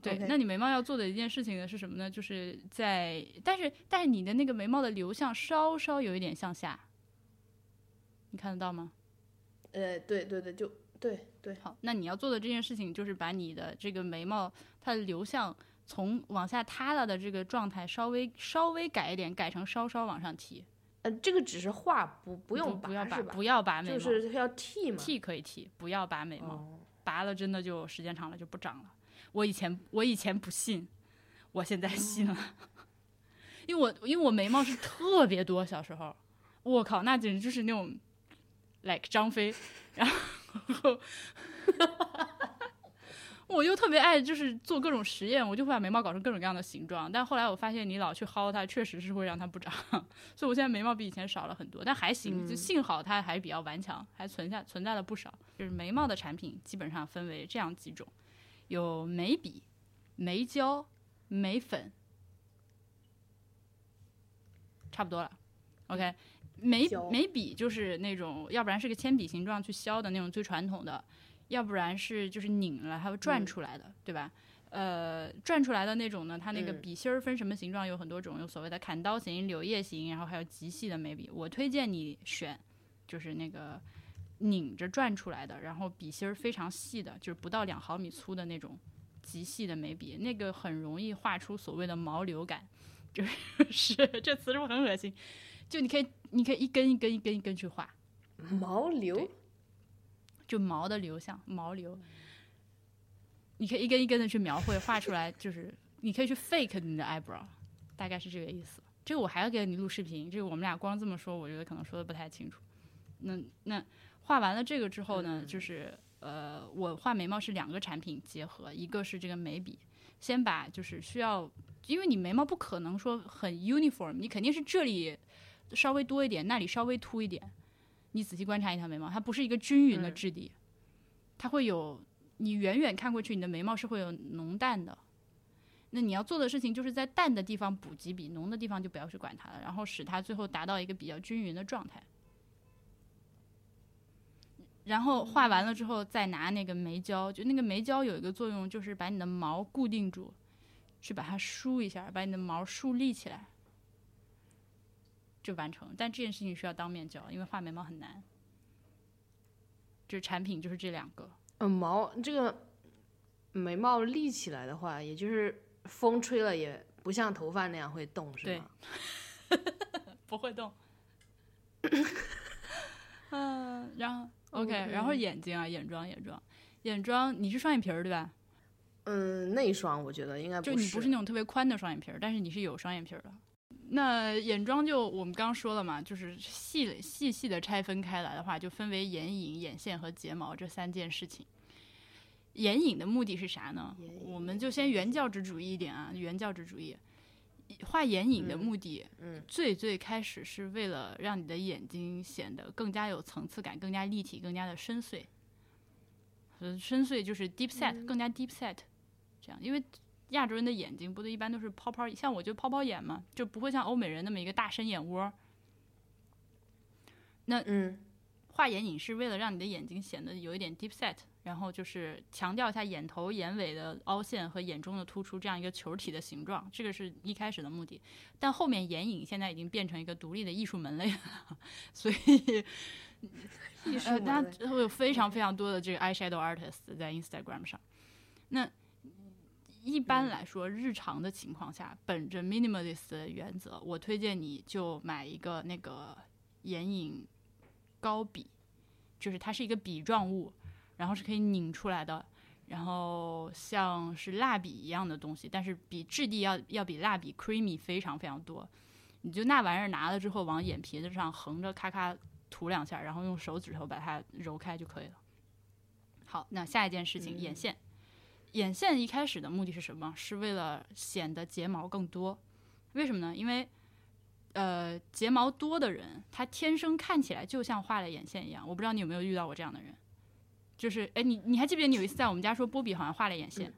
对那你眉毛要做的一件事情呢是什么呢？就是在，但是但是你的那个眉毛的流向稍稍有一点向下，你看得到吗？呃，对对对，就对对，好，那你要做的这件事情就是把你的这个眉毛它的流向从往下塌了的这个状态稍微稍微改一点，改成稍稍往上提，呃，这个只是画，不不不用不要拔是吧？不要拔眉毛，就是要剃嘛。剃可以剃，不要拔眉毛，哦，拔了真的就时间长了就不长了。我以前我以前不信，我现在信了，因为我因为我眉毛是特别多，小时候，我靠，那简直就是那种，like 张飞，然后 我又特别爱就是做各种实验，我就会把眉毛搞成各种各样的形状。但后来我发现，你老去薅它，确实是会让它不长，所以我现在眉毛比以前少了很多，但还行，就幸好它还比较顽强，还存下存在了不少。就是眉毛的产品基本上分为这样几种，有眉笔、眉胶、眉粉，差不多了。OK，眉眉笔就是那种，要不然是个铅笔形状去削的那种最传统的，要不然是就是拧了还有转出来的，对吧？呃，转出来的那种呢，它那个嗯笔芯儿分什么形状有很多种，有所谓的砍刀型、柳叶型，然后还有极细的眉笔。我推荐你选，就是那个拧着转出来的，然后笔芯儿非常细的，就是不到两毫米粗的那种极细的眉笔，那个很容易画出所谓的毛流感，就是 这词是不是很恶心？就你可以，你可以一根一根一根一根去画，毛流就毛的流向，毛流，你可以一根一根的去描绘，画出来，就是你可以去 fake 你的 eyebrow，大概是这个意思。这个我还要给你录视频，这个我们俩光这么说，我觉得可能说的不太清楚。那那画完了这个之后呢，就是呃，我画眉毛是两个产品结合，一个是这个眉笔，先把就是需要，因为你眉毛不可能说很 uniform，你肯定是这里稍微多一点，那里稍微凸一点。你仔细观察一条眉毛，它不是一个均匀的质地，它会有你远远看过去，你的眉毛是会有浓淡的。那你要做的事情就是在淡的地方补几笔，浓的地方就不要去管它了，然后使它最后达到一个比较均匀的状态。然后画完了之后，再拿那个眉胶，就那个眉胶有一个作用，就是把你的毛固定住，去把它梳一下，把你的毛竖立起来，就完成。但这件事情需要当面教，因为画眉毛很难。就是产品就是这两个，嗯，毛这个眉毛立起来的话，也就是风吹了也不像头发那样会动，是对吗？不会动。嗯，然后 OK，, 然后眼睛啊，眼妆，眼妆，眼妆，你是双眼皮儿对吧？嗯，内双我觉得应该就不你不是那种特别宽的双眼皮儿，但是你是有双眼皮儿的。那眼妆就我们刚刚说了嘛，就是细细细的拆分开来的话，就分为眼影、眼线和睫毛这三件事情。眼影的目的是啥呢我们就先原教旨主义一点啊，原教旨主义。画眼影的目的，嗯最最开始是为了让你的眼睛显得更加有层次感、更加立体、更加的深邃。呃，深邃就是 deep set，、嗯更加 deep set，这样，因为亚洲人的眼睛不都一般都是泡泡，像我就泡泡眼嘛，就不会像欧美人那么一个大深眼窝。那嗯画眼影是为了让你的眼睛显得有一点 deep set，然后就是强调一下眼头、眼尾的凹陷和眼中的突出这样一个球体的形状，这个是一开始的目的。但后面眼影现在已经变成一个独立的艺术门类了，所以艺术呃，它门类会有非常非常多的这个 eyeshadow artist 在 Instagram 上。那一般来说，日常的情况下，本着 minimalist 的原则，我推荐你就买一个那个眼影膏笔，就是它是一个笔状物，然后是可以拧出来的，然后像是蜡笔一样的东西，但是比质地要要比蜡笔 creamy 非常非常多。你就那玩意儿拿了之后，往眼皮子上横着咔咔涂两下，然后用手指头把它揉开就可以了。好，那下一件事情，眼线。眼线一开始的目的是什么？是为了显得睫毛更多。为什么呢？因为呃，睫毛多的人，他天生看起来就像画了眼线一样。我不知道你有没有遇到过这样的人，就是哎，你你还记不记得你有一次在我们家说波比好像画了眼线？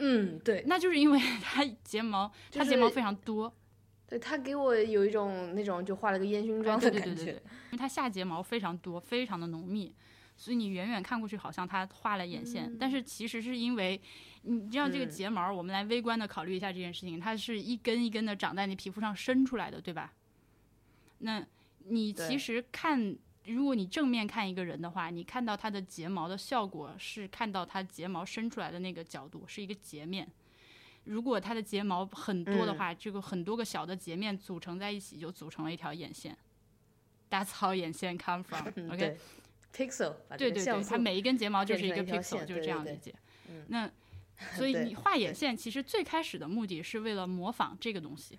嗯，对那就是因为 他睫毛，他睫毛非常多，对，他给我有一种那种就画了个烟熏妆哎对的感觉。对对对对，因为他下睫毛非常多，非常的浓密，所以你远远看过去好像他画了眼线，但是其实是因为你知道这个嗯睫毛，我们来微观的考虑一下这件事情，它是一根一根的长在你皮肤上伸出来的，对吧？那你其实看。如果你正面看一个人的话，你看到他的睫毛的效果是看到他睫毛伸出来的那个角度是一个截面。如果他的睫毛很多的嗯话，这个很多个小的截面组成在一起，就组成了一条眼线。That's how 眼线 come from 嗯 OK，对，pixel，对对对，它每一根睫毛就是一个 pixel，就是这样理解。那所以你画眼线，其实最开始的目的是为了模仿这个东西，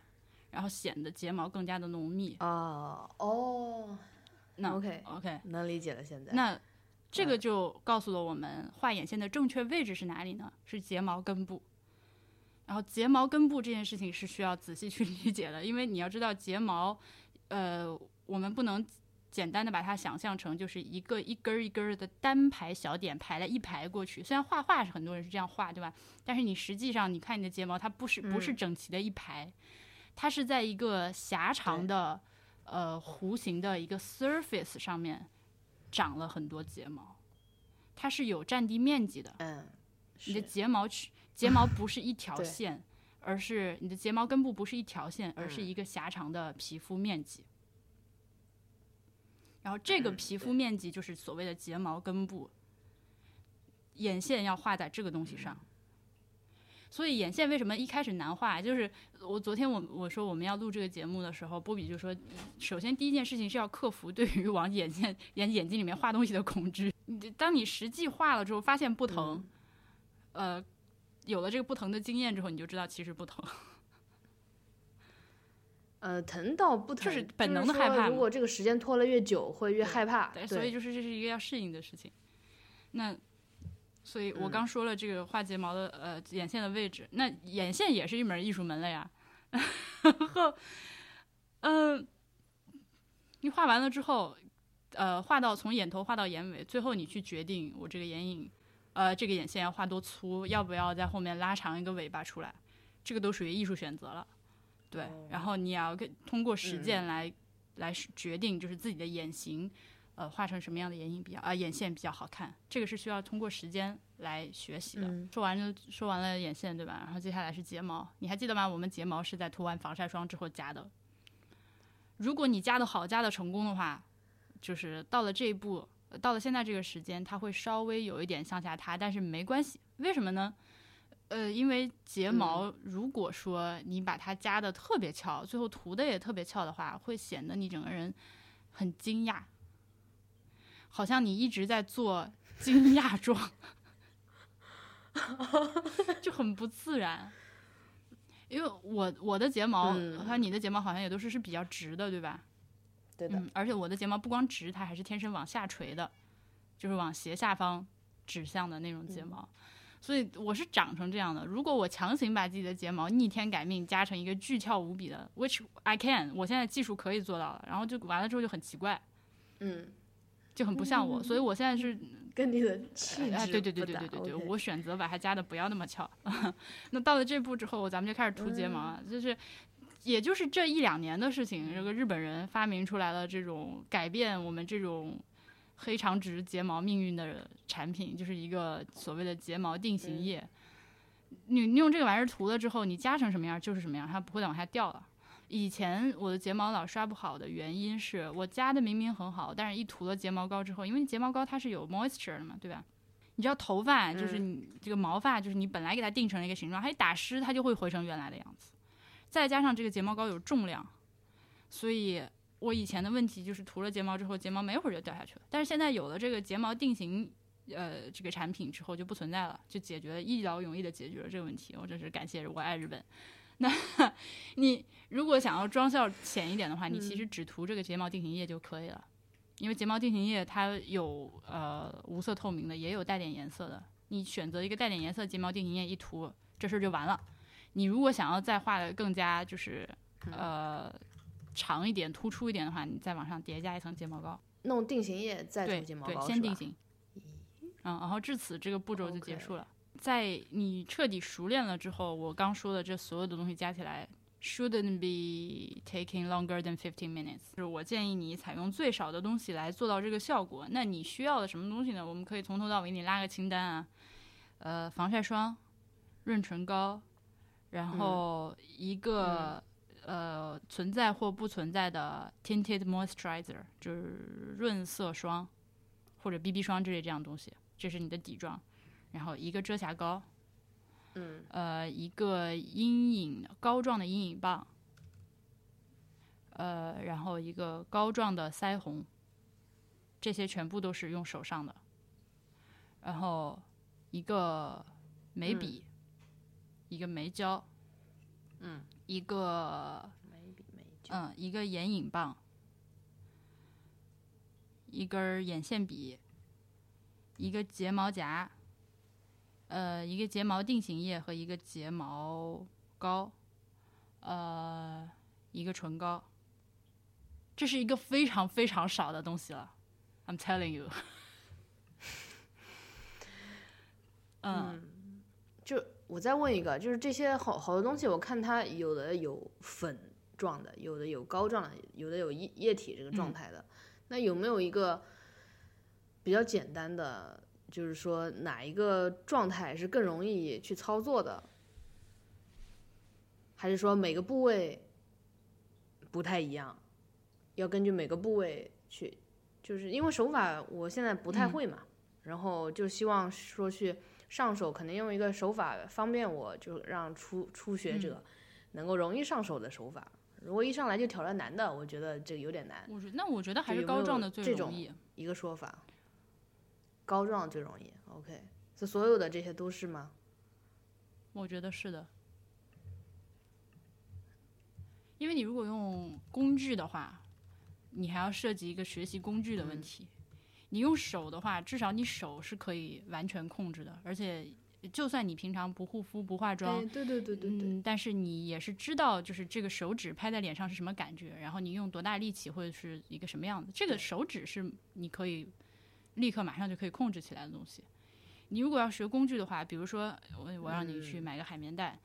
然后显得睫毛更加的浓密。啊哦那，OK，OK，能理解了。现在那这个就告诉了我们画眼线的正确位置是哪里呢？是睫毛根部。然后睫毛根部这件事情是需要仔细去 理解的，因为你要知道睫毛，呃，我们不能简单的把它想象成就是一个一根儿一根儿的单排小点排了一排过去。虽然画画是很多人是这样画，对吧？但是你实际上你看你的睫毛，它不是不是嗯整齐的一排，它是在一个狭长对的呃弧形的一个 surface 上面长了很多睫毛，它是有占地面积的。嗯，你的睫毛去睫毛不是一条线，而是你的睫毛根部不是一条线，而嗯是一个狭长的皮肤面积。然后这嗯个皮肤面积就是所谓的睫毛根部，眼线要画在这个东西上。所以眼线为什么一开始难画？就是我昨天我我说我们要录这个节目的时候，波比就说，首先第一件事情是要克服对于往眼线眼眼睛里面画东西的恐惧。你当你实际画了之后，发现不疼，呃，有了这个不疼的经验之后，你就知道其实不疼。呃，疼倒不疼，就是本能的害怕如果这个时间拖了越久，会越害怕。对，对，所以就是这是一个要适应的事情。那，所以我嗯刚说了这个画睫毛的呃眼线的位置，那眼线也是一门艺术门类啊。然 后，嗯、你画完了之后，呃，画到从眼头画到眼尾，最后你去决定我这个眼影，呃，这个眼线要画多粗，要不要在后面拉长一个尾巴出来，这个都属于艺术选择了。对，然后你要跟通过实践来、来决定，就是自己的眼型，呃，画成什么样的眼影比较啊、眼线比较好看，这个是需要通过时间来学习的。嗯说完就说完了眼线对吧？然后接下来是睫毛，你还记得吗？我们睫毛是在涂完防晒霜之后加的。如果你加的好，加的成功的话，就是到了这一步，呃到了现在这个时间，它会稍微有一点向下塌，但是没关系，为什么呢？呃，因为睫毛如果说你把它夹的特别翘，最后涂的也特别翘的话，会显得你整个人很惊讶，好像你一直在做惊讶状，就很不自然。因为我我的睫毛嗯和你的睫毛好像也都是是比较直的，对吧？对的，嗯，而且我的睫毛不光直，它还是天生往下垂的，就是往斜下方指向的那种睫毛。所以我是长成这样的。如果我强行把自己的睫毛逆天改命，加成一个巨翘无比的，which I can，我现在技术可以做到了，然后就完了之后就很奇怪，嗯，就很不像我。所以我现在是 跟你的气质哎，对对对对对对对，我选择把它加的不要那么翘。那到了这步之后，咱们就开始涂睫毛了，就是。也就是这一两年的事情，这个日本人发明出来了这种改变我们这种黑长直睫毛命运的产品，就是一个所谓的睫毛定型液。你你用这个玩意儿涂了之后，你加成什么样就是什么样，它不会再往下掉了。以前我的睫毛老刷不好的原因是我夹的明明很好，但是一涂了睫毛膏之后，因为睫毛膏它是有 moisture 的嘛，对吧？你知道头发就是你这个毛发，就是你本来给它定成了一个形状，它一打湿它就会回成原来的样子。再加上这个睫毛膏有重量，所以我以前的问题就是涂了睫毛之后，睫毛没一会儿就掉下去了。但是现在有了这个睫毛定型，呃，这个产品之后就不存在了，就解决了一劳永逸的解决了这个问题。我真是感谢我爱日本。那你如果想要妆效浅一点的话，你其实只涂这个睫毛定型液就可以了，因为睫毛定型液它有呃无色透明的，也有带点颜色的。你选择一个带点颜色睫毛定型液一涂，这事儿就完了。你如果想要再画的更加就是呃长一点、突出一点的话，你再往上叠加一层睫毛膏，弄定型液再对涂睫毛，膏先定型。嗯，然后至此这个步骤就结束了。在你彻底熟练了之后，我刚说的这所有的东西加起来，shouldn't be taking longer than fifteen minutes。就是我建议你采用最少的东西来做到这个效果。那你需要的什么东西呢？我们可以从头到尾给你拉个清单啊，呃，防晒霜、润唇膏，然后一个、呃存在或不存在的 tinted moisturizer，就是润色霜或者 BB 霜之类这样东西，这是你的底妆。然后一个遮瑕膏，嗯，呃，一个阴影膏状的阴影棒，呃，然后一个膏状的腮红，这些全部都是用手上的。然后一个眉笔，一个眉胶，嗯，一个眉笔眉胶，嗯，一个眼影棒，一根儿眼线笔，一个睫毛夹，呃，一个睫毛定型液和一个睫毛膏，呃，一个唇膏。这是一个非常非常少的东西了，I'm telling you 嗯。就我再问一个，就是这些好好多东西，我看它有的有粉状的，有的有膏状的，有的有液液体这个状态的。那有没有一个比较简单的，就是说哪一个状态是更容易去操作的？还是说每个部位不太一样，要根据每个部位去？就是因为手法我现在不太会嘛，然后就希望说去上手，肯定用一个手法方便我，就让初初学者能够容易上手的手法。如果一上来就挑战难的，我觉得这个有点难。我觉那我觉得还是有没有膏状的最容易。一个说法，膏状最容易。OK，这所有的这些都是吗？我觉得是的，因为你如果用工具的话，你还要涉及一个学习工具的问题。你用手的话，至少你手是可以完全控制的，而且就算你平常不护肤、不化妆，哎，对对对对对，嗯，但是你也是知道，就是这个手指拍在脸上是什么感觉，然后你用多大力气或者是一个什么样子，这个手指是你可以立刻马上就可以控制起来的东西。你如果要学工具的话，比如说我我让你去买个海绵蛋，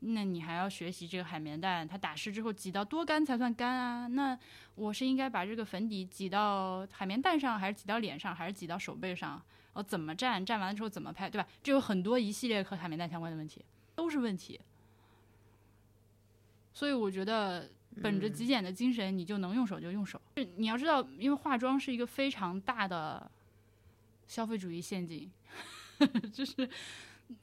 那你还要学习这个海绵蛋它打湿之后挤到多干才算干啊？那我是应该把这个粉底挤到海绵蛋上，还是挤到脸上，还是挤到手背上？哦，怎么蘸？蘸完了之后怎么拍，对吧？这有很多一系列和海绵蛋相关的问题，都是问题。所以我觉得，本着极简的精神，你就能用手就用手。是你要知道，因为化妆是一个非常大的消费主义陷阱，就是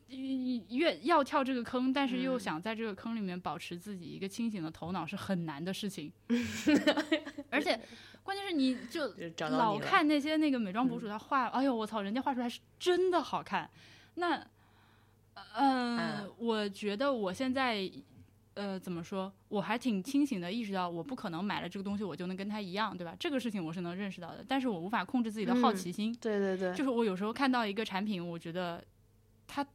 你越要跳这个坑，但是又想在这个坑里面保持自己一个清醒的头脑，是很难的事情。而且，关键是你就。老看那些那个美妆博主他画，哎呦我操，人家画出来是真的好看。那，嗯、嗯我觉得我现在，呃，怎么说？我还挺清醒的意识到，我不可能买了这个东西我就能跟他一样，对吧？这个事情我是能认识到的，但是我无法控制自己的好奇心。对对对，就是我有时候看到一个产品，我觉得它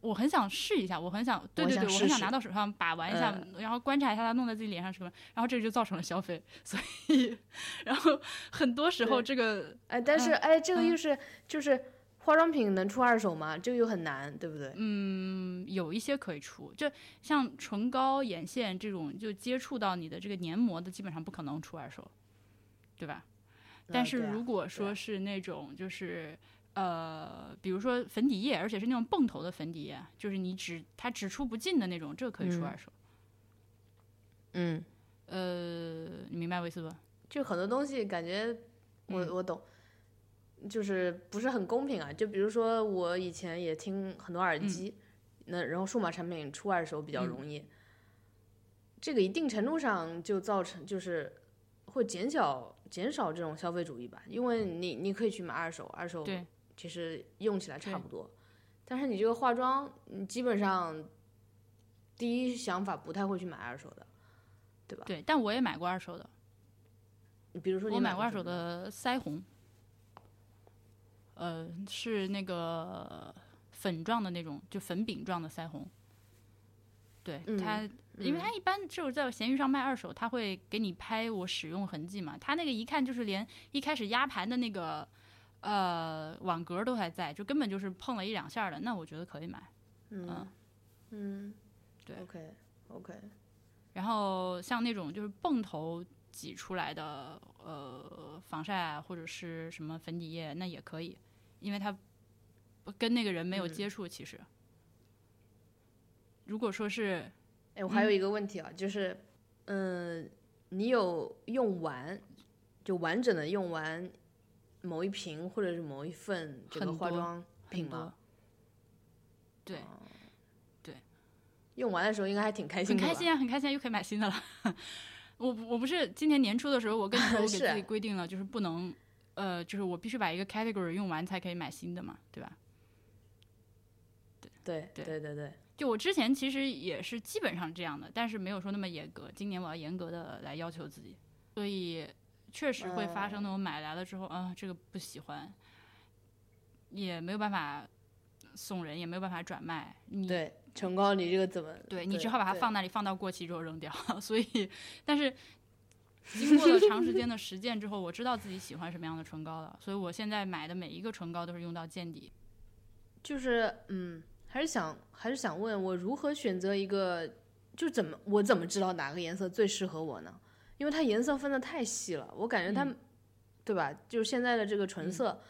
我很想试一下，我很想，对对对，我很想拿到手上把玩一下，然后观察一下它弄在自己脸上什么，然后这就造成了消费，所以，然后很多时候这个哎，但是哎，这个嗯又是就是化妆品能出二手吗？这个又很难，对不对？嗯有一些可以出，就像唇膏、眼线这种，就接触到你的这个黏膜的，基本上不可能出二手，对吧？但是如果说是那种就是呃，比如说粉底液，而且是那种泵头的粉底液，就是你只它只出不进的那种，这个可以出嗯二手。嗯，呃，你明白我意思不？就很多东西感觉我、嗯我懂，就是不是很公平啊。就比如说我以前也听很多耳机，那然后数码产品出二手比较嗯。容易，这个一定程度上就造成就是会减小减少这种消费主义吧，因为你你可以去买二手，二手其实用起来差不多，但是你这个化妆，你基本上第一想法不太会去买二手的，对吧？对，但我也买过二手的，比如说你我买过二手的腮红，呃，是那个粉状的那种，就粉饼状的腮红。对、嗯它，因为它一般就是在闲鱼上卖二手，它会给你拍我使用痕迹嘛。它那个一看就是连一开始压盘的那个呃网格都还在，就根本就是碰了一两下儿的，那我觉得可以买。嗯嗯，对，OK OK，然后像那种就是泵头挤出来的呃防晒啊，或者是什么粉底液，那也可以，因为他不跟那个人没有接触，其实。如果说是哎，我还有一个问题啊，就是，嗯、你有用完就完整的用完某一瓶或者是某一份这个化妆品吗？，对，对用完的时候应该还挺开心的，很开心啊，很开心、啊，又可以买新的了。我我不是今年年初的时候，我跟你说，我给自己规定了，就是不能，呃，就是我必须把一个 category 用完才可以买新的嘛，对吧？对对对对对，就我之前其实也是基本上这样的，但是没有说那么严格。今年我要严格的来要求自己，所以确实会发生那种买来了之后，啊、这个不喜欢，也没有办法送人，也没有办法转卖。你对唇膏你这个怎么？对你只好把它放那里，放到过期之后扔掉。所以，但是经过了长时间的 实践之后，我知道自己喜欢什么样的唇膏了。所以我现在买的每一个唇膏都是用到见底。就是嗯，还是想还是想问我如何选择一个，就怎么我怎么知道哪个颜色最适合我呢？因为它颜色分的太细了，我感觉它，嗯对吧？就是现在的这个唇色，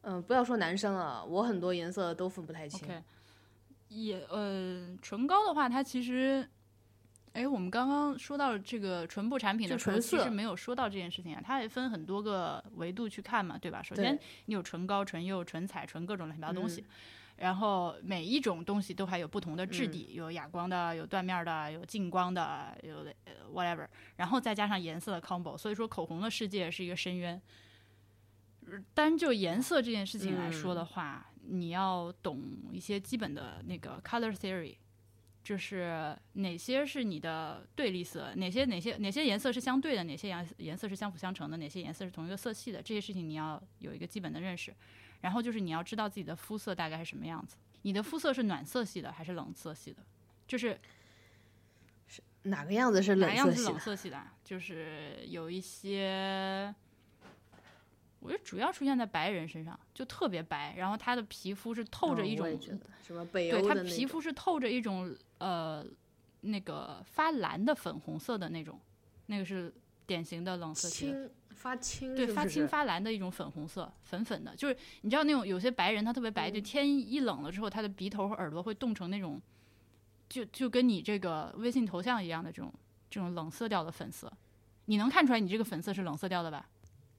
嗯、不要说男生了，我很多颜色都分不太清。也呃，唇膏的话，它其实，哎，我们刚刚说到这个唇部产品的时候，其实没有说到这件事情啊。它也分很多个维度去看嘛，对吧？首先，你有唇膏、唇釉、唇彩、唇各种乱七八糟东嗯西。然后每一种东西都还有不同的质地，有哑光的，有缎面的，有近光的，有呃 whatever，然后再加上颜色的 combo，所以说口红的世界是一个深渊。呃单就颜色这件事情来说的话，你要懂一些基本的那个 color theory，就是哪些是你的对立色，哪些哪些哪些颜色是相对的，哪些颜颜色是相辅相成的，哪些颜色是同一个色系的，这些事情你要有一个基本的认识。然后就是你要知道自己的肤色大概是什么样子，你的肤色是暖色系的还是冷色系的？就是是哪个样子是哪样子是冷冷色系的？就是有一些，我觉得主要出现在白人身上，就特别白，然后他的皮肤是透着嗯一种对，它欧的那种皮肤是透着一种呃那个发蓝的粉红色的那种，那个是典型的冷色系发青，对，发青发蓝的一种粉红色，粉粉的，就是你知道那种有些白人他特别白，就天一冷了之后，他的鼻头和耳朵会冻成那种，就就跟你这个微信头像一样的这种这种冷色调的粉色，你能看出来你这个粉色是冷色调的吧？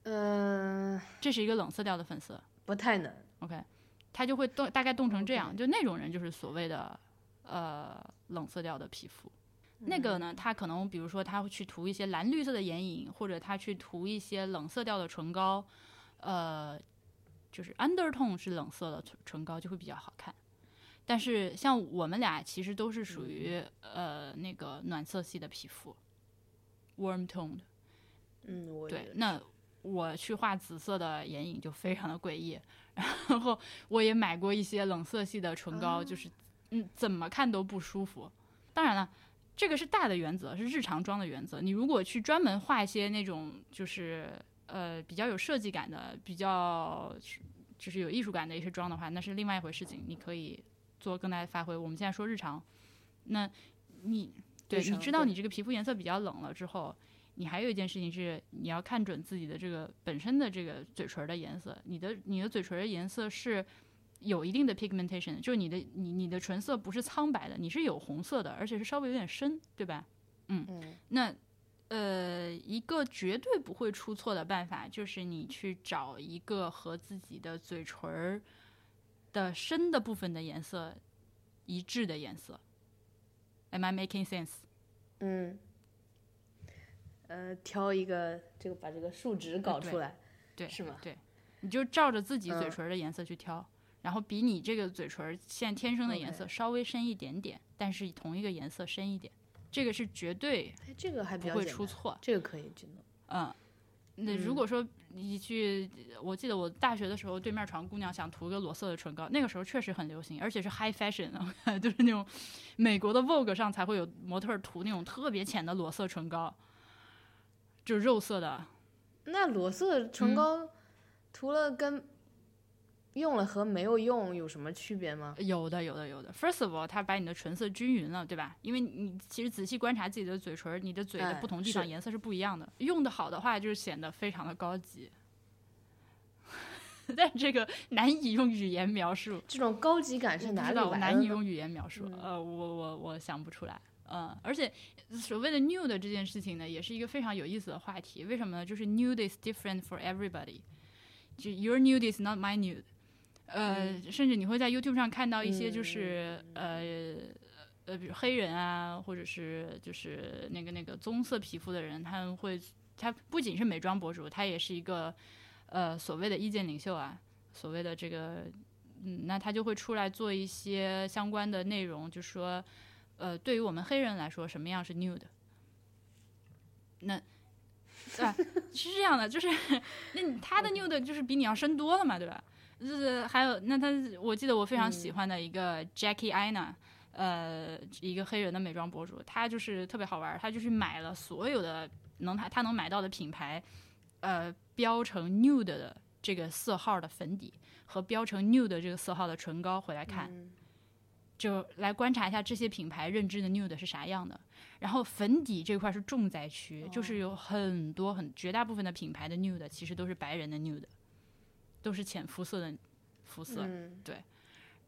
嗯、这是一个冷色调的粉色。不太能。OK，他就会冻，大概冻成这样就那种人就是所谓的呃冷色调的皮肤。那个呢，他可能比如说他会去涂一些蓝绿色的眼影，或者他去涂一些冷色调的唇膏，呃，就是 undertone 是冷色的唇唇膏就会比较好看。但是像我们俩其实都是属于、呃那个暖色系的皮肤，warm tone 的。嗯，我，对那我去画紫色的眼影就非常的诡异，然后我也买过一些冷色系的唇膏，就是嗯怎么看都不舒服。当然了，这个是大的原则，是日常妆的原则。你如果去专门画一些那种就是呃比较有设计感的、比较就是有艺术感的一些妆的话，那是另外一回事情，你可以做更大的发挥。我们现在说日常，那你对你知道你这个皮肤颜色比较冷了之后。你还有一件事情是，你要看准自己的这个本身的这个嘴唇的颜色。你的你的嘴唇的颜色是有一定的 pigmentation，就是你的你你的唇色不是苍白的，你是有红色的，而且是稍微有点深，对吧？嗯，嗯那呃，一个绝对不会出错的办法就是你去找一个和自己的嘴唇的深的部分的颜色一致的颜色。Am I making sense？嗯，呃，挑一个这个把这个数值搞出来，对，是吗？对，你就照着自己嘴嗯唇的颜色去挑，然后比你这个嘴唇现在天生的颜色稍微深一点点，但是同一个颜色深一点，这个是绝对哎，这个还不会出错。这个可以。嗯，那如嗯果说你去，我记得我大学的时候，对面床姑娘想涂个裸色的唇膏，那个时候确实很流行，而且是 high fashion，的 就是那种美国的 Vogue 上才会有模特儿涂那种特别浅的裸色唇膏，就是肉色的。那裸色唇嗯膏涂了跟用了和没有用有什么区别吗？有的，有的，有的。First of all，它把你的唇色均匀了，对吧？因为你其实仔细观察自己的嘴唇，你的嘴的哎不同地方颜色是不一样的。用的好的话，就是显得非常的高级。但这个难以用语言描述，这种高级感是哪里，我来的？难以用语言描述。嗯呃，我我我想不出来。嗯，而且所谓的 nude 这件事情呢，也是一个非常有意思的话题。为什么呢？就是 nude is different for everybody，就 your nude is not my nude。呃，甚至你会在 YouTube 上看到一些就是、呃呃，比如黑人啊，或者是就是那个那个棕色皮肤的人，他们会，他不仅是美妆博主，他也是一个呃所谓的意见领袖啊，所谓的这个，嗯，那他就会出来做一些相关的内容，就说，呃，对于我们黑人来说，什么样是 nude？那啊，是这样的，就是那他的 nude 就是比你要深多了嘛，对吧？就是还有那他，我记得我非常喜欢的一个 Jackie Aina，、呃，一个黑人的美妆博主，他就是特别好玩儿，他就是买了所有的能他他能买到的品牌，呃，标成 nude 的这个色号的粉底和标成 nude 这个色号的唇膏回来看，嗯就来观察一下这些品牌认知的 nude 是啥样的。然后粉底这块是重灾区，就是有很多很绝大部分的品牌的 nude 其实都是白人的 nude，都是浅肤色的肤色。嗯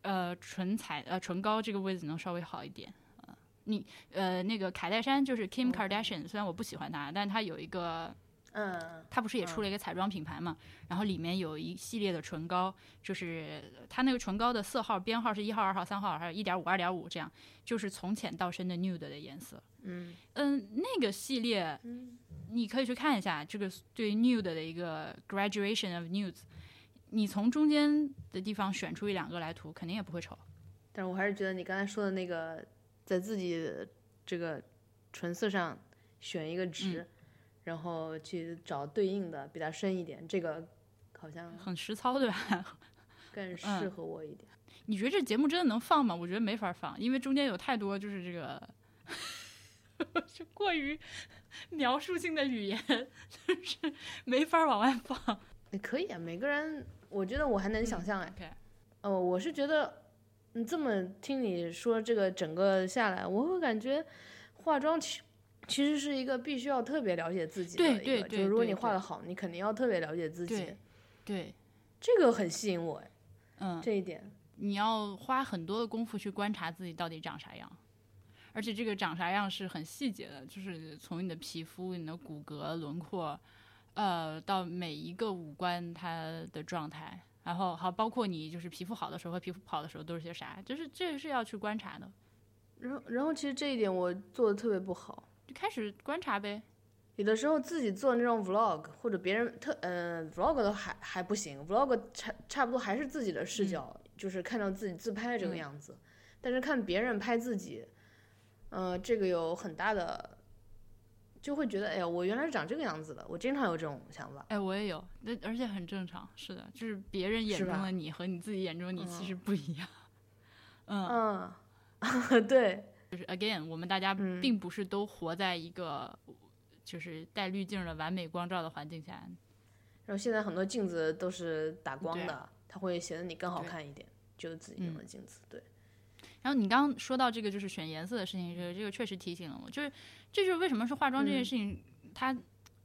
呃，唇彩呃唇膏这个位置能稍微好一点。呃，你呃那个凯戴珊就是 Kim Kardashian，、虽然我不喜欢她，但她有一个嗯它不是也出了一个彩妆品牌嘛？然后里面有一系列的唇膏，就是它那个唇膏的色号编号是一号、二号、三号，还有一点五、二点五这样，就是从浅到深的 nude 的颜色。嗯嗯，那个系列你可以去看一下，这个对 nude 的一个 graduation of nudes，你从中间的地方选出一两个来涂，肯定也不会丑。但是我还是觉得你刚才说的那个，在自己这个唇色上选一个值，嗯然后去找对应的比它深一点，这个好像很实操，对吧？更适嗯合我一点。你觉得这节目真的能放吗？我觉得没法放，因为中间有太多就是这个，就过于描述性的语言，就是没法往外放。也可以啊，每个人，我觉得我还能想象哎。哦，我是觉得，你这么听你说这个整个下来，我会感觉化妆其其实是一个必须要特别了解自己的一个，对对对就是如果你画的好，你肯定要特别了解自己对，对，这个很吸引我哎，嗯，这一点。你要花很多的功夫去观察自己到底长啥样，而且这个长啥样是很细节的，就是从你的皮肤、你的骨骼轮廓，呃，到每一个五官它的状态，然后好包括你就是皮肤好的时候和皮肤不好的时候都是些啥，就是这个是要去观察的，然后，然后其实这一点我做的特别不好。就开始观察呗。有的时候自己做那种 vlog 或者别人特呃 vlog 都还还不行，vlog 差差不多还是自己的视角，就是看到自己自拍这个嗯样子。但是看别人拍自己，呃，这个有很大的就会觉得，哎呀，我原来是长这个样子的。我经常有这种想法。哎，我也有，那而且很正常。是的，就是别人眼中的你和你自己眼中的你其实不一样。嗯，对，就是 again，我们大家并不是都活在一个就是带滤镜的完美光照的环境下。然后现在很多镜子都是打光的，它会显得你更好看一点，就是自己用的镜子。对。然后你刚刚说到这个就是选颜色的事情，这个这个确实提醒了我，就是这就是为什么是化妆这件事情，它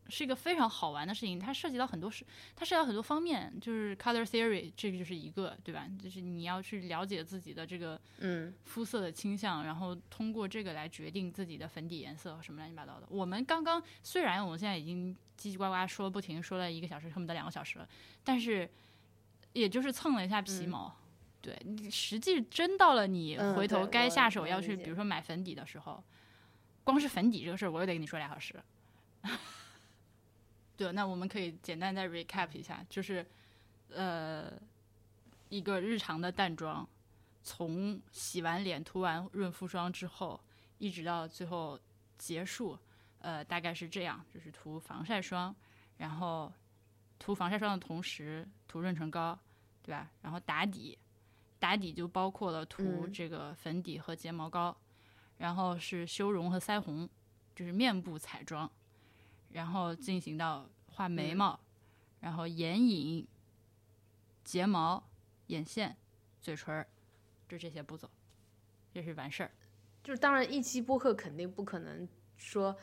是一个非常好玩的事情，它涉及到很多事，它涉及到很多方面，就是 color theory 这个就是一个，对吧？就是你要去了解自己的这个嗯肤色的倾向，然后通过这个来决定自己的粉底颜色什么乱七八糟的。我们刚刚虽然我们现在已经叽叽呱呱说不停说了一个小时，恨不得两个小时了，但是也就是蹭了一下皮毛。对你实际真到了你回头该下手要去，比如说买粉底的时候，光是粉底这个事儿，我又得跟你说俩小时。对，那我们可以简单再 recap 一下，就是呃，一个日常的淡妆，从洗完脸、涂完润肤霜之后，一直到最后结束，呃，大概是这样，就是涂防晒霜，然后涂防晒霜的同时涂润唇膏，对吧？然后打底。打底就包括了涂这个粉底和睫毛膏，然后是修容和腮红，就是面部彩妆，然后进行到画眉毛，然后眼影、睫毛、眼线、嘴唇，就这些步骤，这是完事儿。就是当然，一期播客肯定不可能说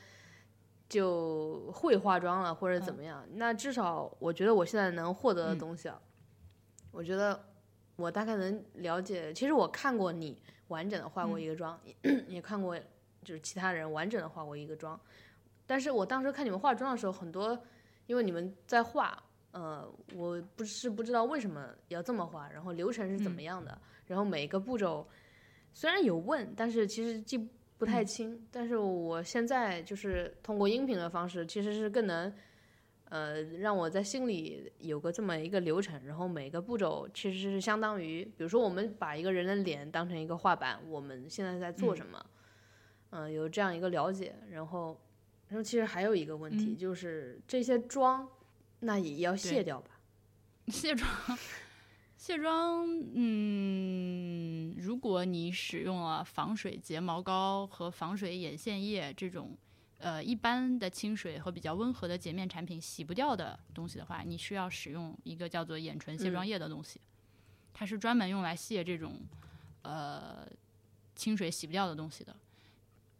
就会化妆了或者怎么样，那至少我觉得我现在能获得的东西啊，我觉得。我大概能了解，其实我看过你完整的化过一个妆，也看过就是其他人完整的化过一个妆，但是我当时看你们化妆的时候，很多因为你们在画，呃，我不是不知道为什么要这么画，然后流程是怎么样的，然后每一个步骤虽然有问，但是其实记不太清，但是我现在就是通过音频的方式，其实是更能。呃，让我在心里有个这么一个流程，然后每个步骤其实是相当于，比如说我们把一个人的脸当成一个画板，我们现在在做什么？嗯，有这样一个了解，然后，然后其实还有一个问题就是这些妆，那也要卸掉吧？卸妆，卸妆，嗯，如果你使用了防水睫毛膏和防水眼线液这种。呃，一般的清水和比较温和的洁面产品洗不掉的东西的话，你需要使用一个叫做眼唇卸妆液的东西，它是专门用来卸这种呃清水洗不掉的东西的。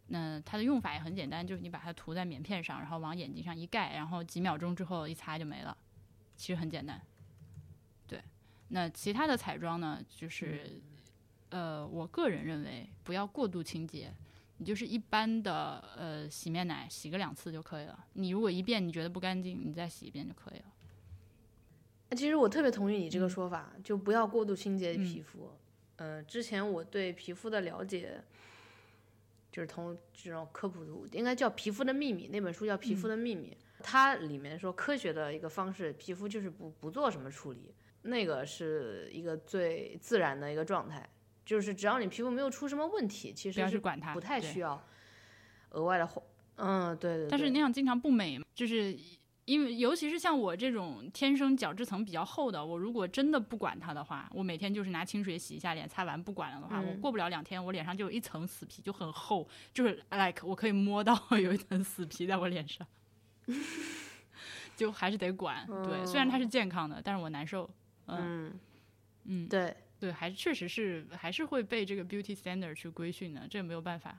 那它的用法也很简单，就是你把它涂在棉片上，然后往眼睛上一盖，然后几秒钟之后一擦就没了，其实很简单。对，那其他的彩妆呢，就是呃，我个人认为不要过度清洁。你就是一般的呃洗面奶洗个两次就可以了。你如果一遍你觉得不干净，你再洗一遍就可以了。其实我特别同意你这个说法，就不要过度清洁皮肤。呃，之前我对皮肤的了解，就是从这种科普图，应该叫《皮肤的秘密》那本书叫《皮肤的秘密》，它里面说科学的一个方式，皮肤就是不不做什么处理，那个是一个最自然的一个状态。就是只要你皮肤没有出什么问题，其实是管它，不太需要额外的化。嗯，对对。但是那样经常不美，就是因为尤其是像我这种天生角质层比较厚的，我如果真的不管它的话，我每天就是拿清水洗一下脸，擦完不管了的话，我过不了两天，我脸上就有一层死皮，就很厚，就是 like 我可以摸到 有一层死皮在我脸上，就还是得管。对，虽然它是健康的，但是我难受。嗯嗯，对。对，还确实是还是会被这个 beauty standard 去规训的，这没有办法。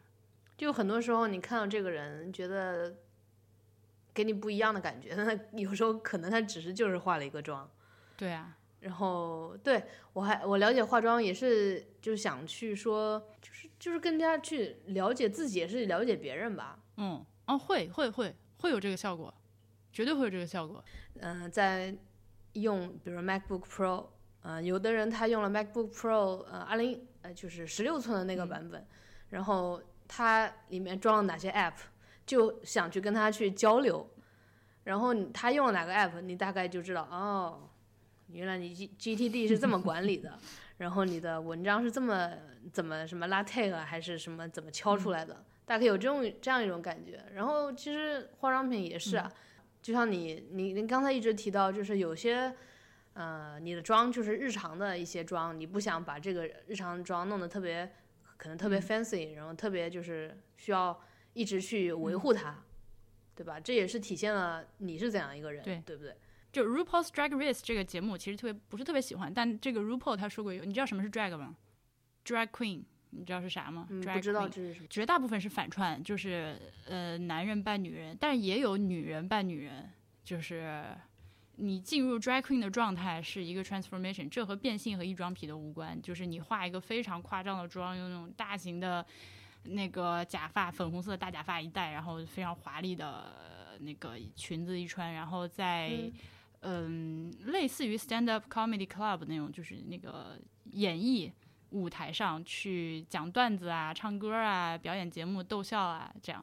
就很多时候你看到这个人，觉得给你不一样的感觉，那有时候可能他只是就是化了一个妆。对啊。然后对我还我了解化妆也是就是想去说，就是就是更加去了解自己，也是了解别人吧。嗯，哦，会会会会有这个效果，绝对会有这个效果。嗯，在用比如 MacBook Pro。呃，有的人他用了 MacBook Pro，呃，二零呃就是十六寸的那个版本，然后它里面装了哪些 App，就想去跟他去交流，然后他用了哪个 App，你大概就知道哦，原来你 G GTD 是这么管理的，然后你的文章是这么怎么什么拉 tag 还是什么怎么敲出来的，大概有这种这样一种感觉。然后其实化妆品也是啊，就像你你你刚才一直提到，就是有些呃你的妆就是日常的一些妆，你不想把这个日常妆弄得特别可能特别 fancy，、然后特别就是需要一直去维护它，对吧？这也是体现了你是怎样一个人，对对不对？就 RuPaul's Drag Race 这个节目，其实特别不是特别喜欢，但这个 RuPaul 他说过有，你知道什么是 drag 吗？Drag Queen，你知道是啥吗、嗯不知道这是什么。绝大部分是反串，就是呃男人扮女人，但也有女人扮女人，就是你进入 drag queen 的状态是一个 transformation，这和变性和异装癖都无关，就是你化一个非常夸张的妆，用那种大型的那个假发，粉红色的大假发一戴，然后非常华丽的呃那个裙子一穿，然后在嗯类似于 stand up comedy club 那种，就是那个演绎。舞台上去讲段子啊、唱歌啊、表演节目、逗笑啊，这样，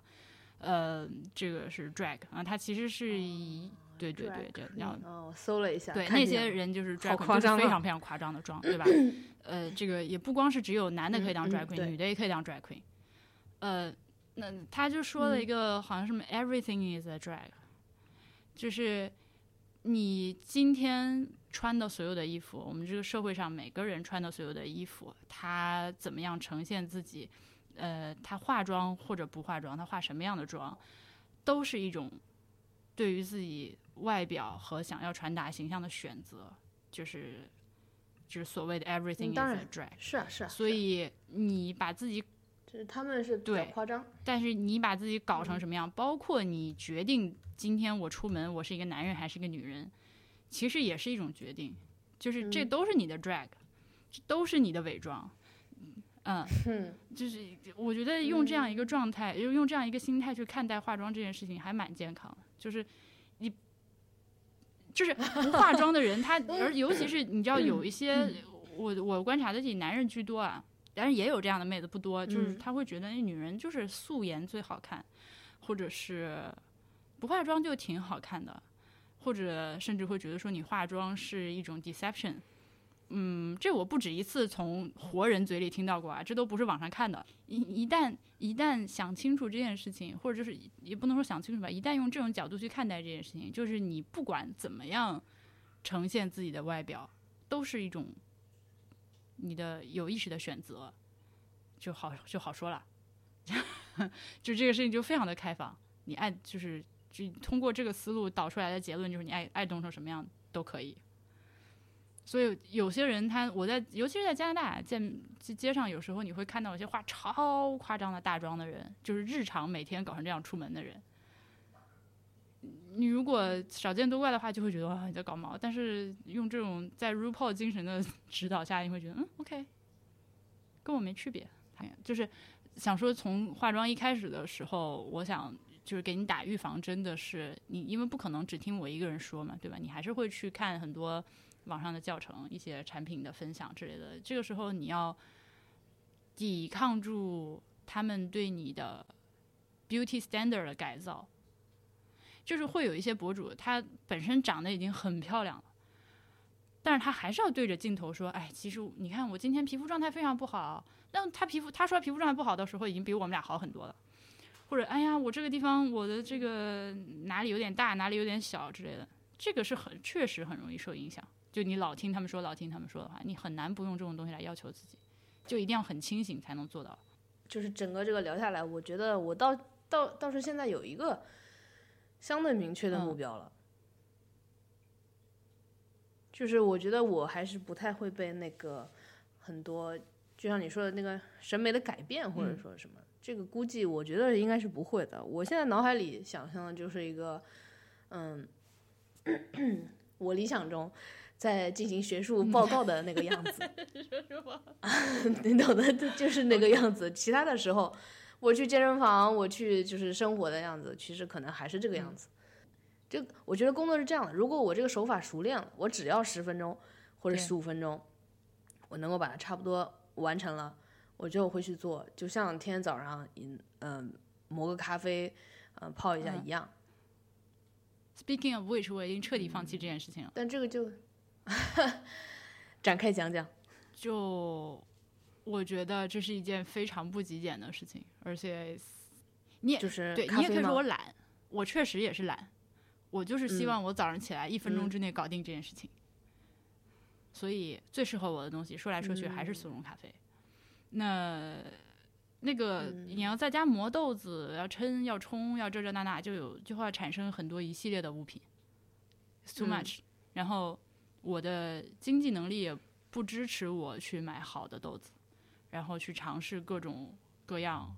呃，这个是 drag 啊，它其实是以、对对对这样哦，我搜了一下，对那些人就是好 drag queen，非常非常夸张的妆，对吧？呃，这个也不光是只有男的可以当 drag queen，、对女的也可以当 drag queen。呃，那他就说了一个、好像什么 everything is a drag，就是你今天穿的所有的衣服，我们这个社会上每个人穿的所有的衣服，他怎么样呈现自己？呃，他化妆或者不化妆，他化什么样的妆，都是一种对于自己外表和想要传达形象的选择，就是就是所谓的 everything 嗯 is a drag。是啊是啊，所以你把自己，就是他们是比较对夸张，但是你把自己搞嗯成什么样，包括你决定今天我出门我是一个男人还是一个女人，其实也是一种决定，就是这嗯都是你的 drag，这都是你的伪装。嗯，嗯，就是我觉得用这样一个状态，用用这样一个心态去看待化妆这件事情，还蛮健康的。就是你，就是不化妆的人，他 而尤其是你知道有一些，我我观察的这男人居多啊，当然也有这样的妹子不多，就是嗯他会觉得那女人就是素颜最好看，或者是不化妆就挺好看的，或者甚至会觉得说你化妆是一种 deception。嗯，这我不止一次从活人嘴里听到过啊，这都不是网上看的。一一旦一旦想清楚这件事情，或者就是也不能说想清楚吧，一旦用这种角度去看待这件事情，就是你不管怎么样呈现自己的外表，都是一种你的有意识的选择，就好就好说了。就这个事情就非常的开放，你爱就是就通过这个思路导出来的结论就是你爱爱动成什么样都可以。所以有些人他我在尤其是在加拿大见街上，有时候你会看到有些化超夸张的大妆的人，就是日常每天搞成这样出门的人。你如果少见多怪的话，就会觉得哇你在搞毛。但是用这种在 RuPaul 精神的指导下，你会觉得嗯 OK，跟我没区别。就是想说从化妆一开始的时候，我想就是给你打预防针的是你，因为不可能只听我一个人说嘛，对吧？你还是会去看很多。网上的教程、一些产品的分享之类的，这个时候你要抵抗住他们对你的 beauty standard 的改造。就是会有一些博主，他本身长得已经很漂亮了，但是他还是要对着镜头说：“哎，其实你看我今天皮肤状态非常不好。”那他皮肤他说皮肤状态不好的时候，已经比我们俩好很多了。或者哎呀，我这个地方我的这个哪里有点大，哪里有点小之类的，这个是很确实很容易受影响。就你老听他们说，老听他们说的话，你很难不用这种东西来要求自己，就一定要很清醒才能做到。就是整个这个聊下来，我觉得我倒倒倒是现在有一个相对明确的目标了，就是我觉得我还是不太会被那个很多，就像你说的那个审美的改变或者说什么，这个估计我觉得应该是不会的。我现在脑海里想象的就是一个，嗯，我理想中。在进行学术报告的那个样子 你懂的，就就是那个样子。其他的时候，我去健身房，我去就是生活的样子，其实可能还是这个样子。就我觉得工作是这样的，如果我这个手法熟练了，我只要十分钟或者十五分钟，我能够把它差不多完成了，我就会去做。就像天天早上，嗯嗯，磨个咖啡，嗯，泡一下一样。Speaking of which，我已经彻底放弃这件事情了。但这个就 展开讲讲。就我觉得这是一件非常不极简的事情，而且你也就是对你也可以说我懒，我确实也是懒，我就是希嗯望我早上起来一分钟嗯之内搞定这件事情。所以最适合我的东西，说来说去还是速溶咖啡。那那个嗯你要在家磨豆子，要称，要冲，要这这那那，就有就会产生很多一系列的物品 too 嗯 much、然后我的经济能力也不支持我去买好的豆子，然后去尝试各种各样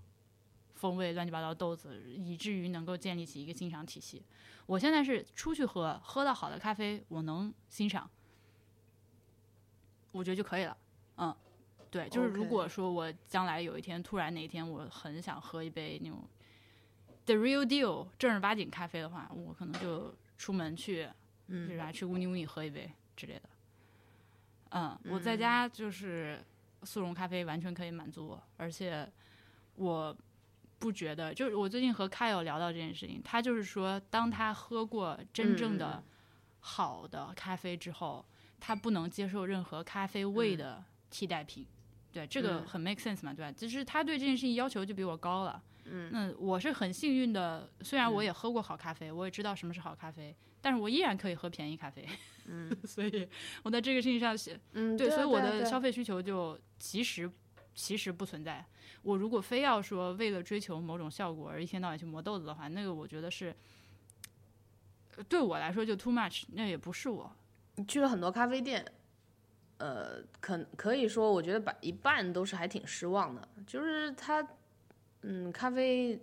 风味乱七八糟的豆子，以至于能够建立起一个欣赏体系。我现在是出去喝，喝到好的咖啡，我能欣赏，我觉得就可以了。嗯，对，就是如果说我将来有一天突然哪一天我很想喝一杯那种 the real deal 正儿八经咖啡的话，我可能就出门去，嗯是吧？去乌尼乌尼喝一杯之类的。嗯，我在家就是速溶咖啡完全可以满足我，而且我不觉得，就是我最近和 Kyle 聊到这件事情，他就是说，当他喝过真正嗯的好的咖啡之后，他不能接受任何咖啡味嗯的替代品。对，这个嗯很 make sense 嘛，对吧？就是他对这件事情要求就比我高了。嗯，那我是很幸运的，虽然我嗯也喝过好咖啡，我也知道什么是好咖啡，但是我依然可以喝便宜咖啡。嗯，所以我在这个事情上是，嗯，对，啊所以我的消费需求就其实其实不存在。我如果非要说为了追求某种效果而一天到晚去磨豆子的话，那个我觉得是呃对我来说就 too much，那也不是我。你去了很多咖啡店，呃，可可以说，我觉得把一半都是还挺失望的。就是他，嗯，咖啡，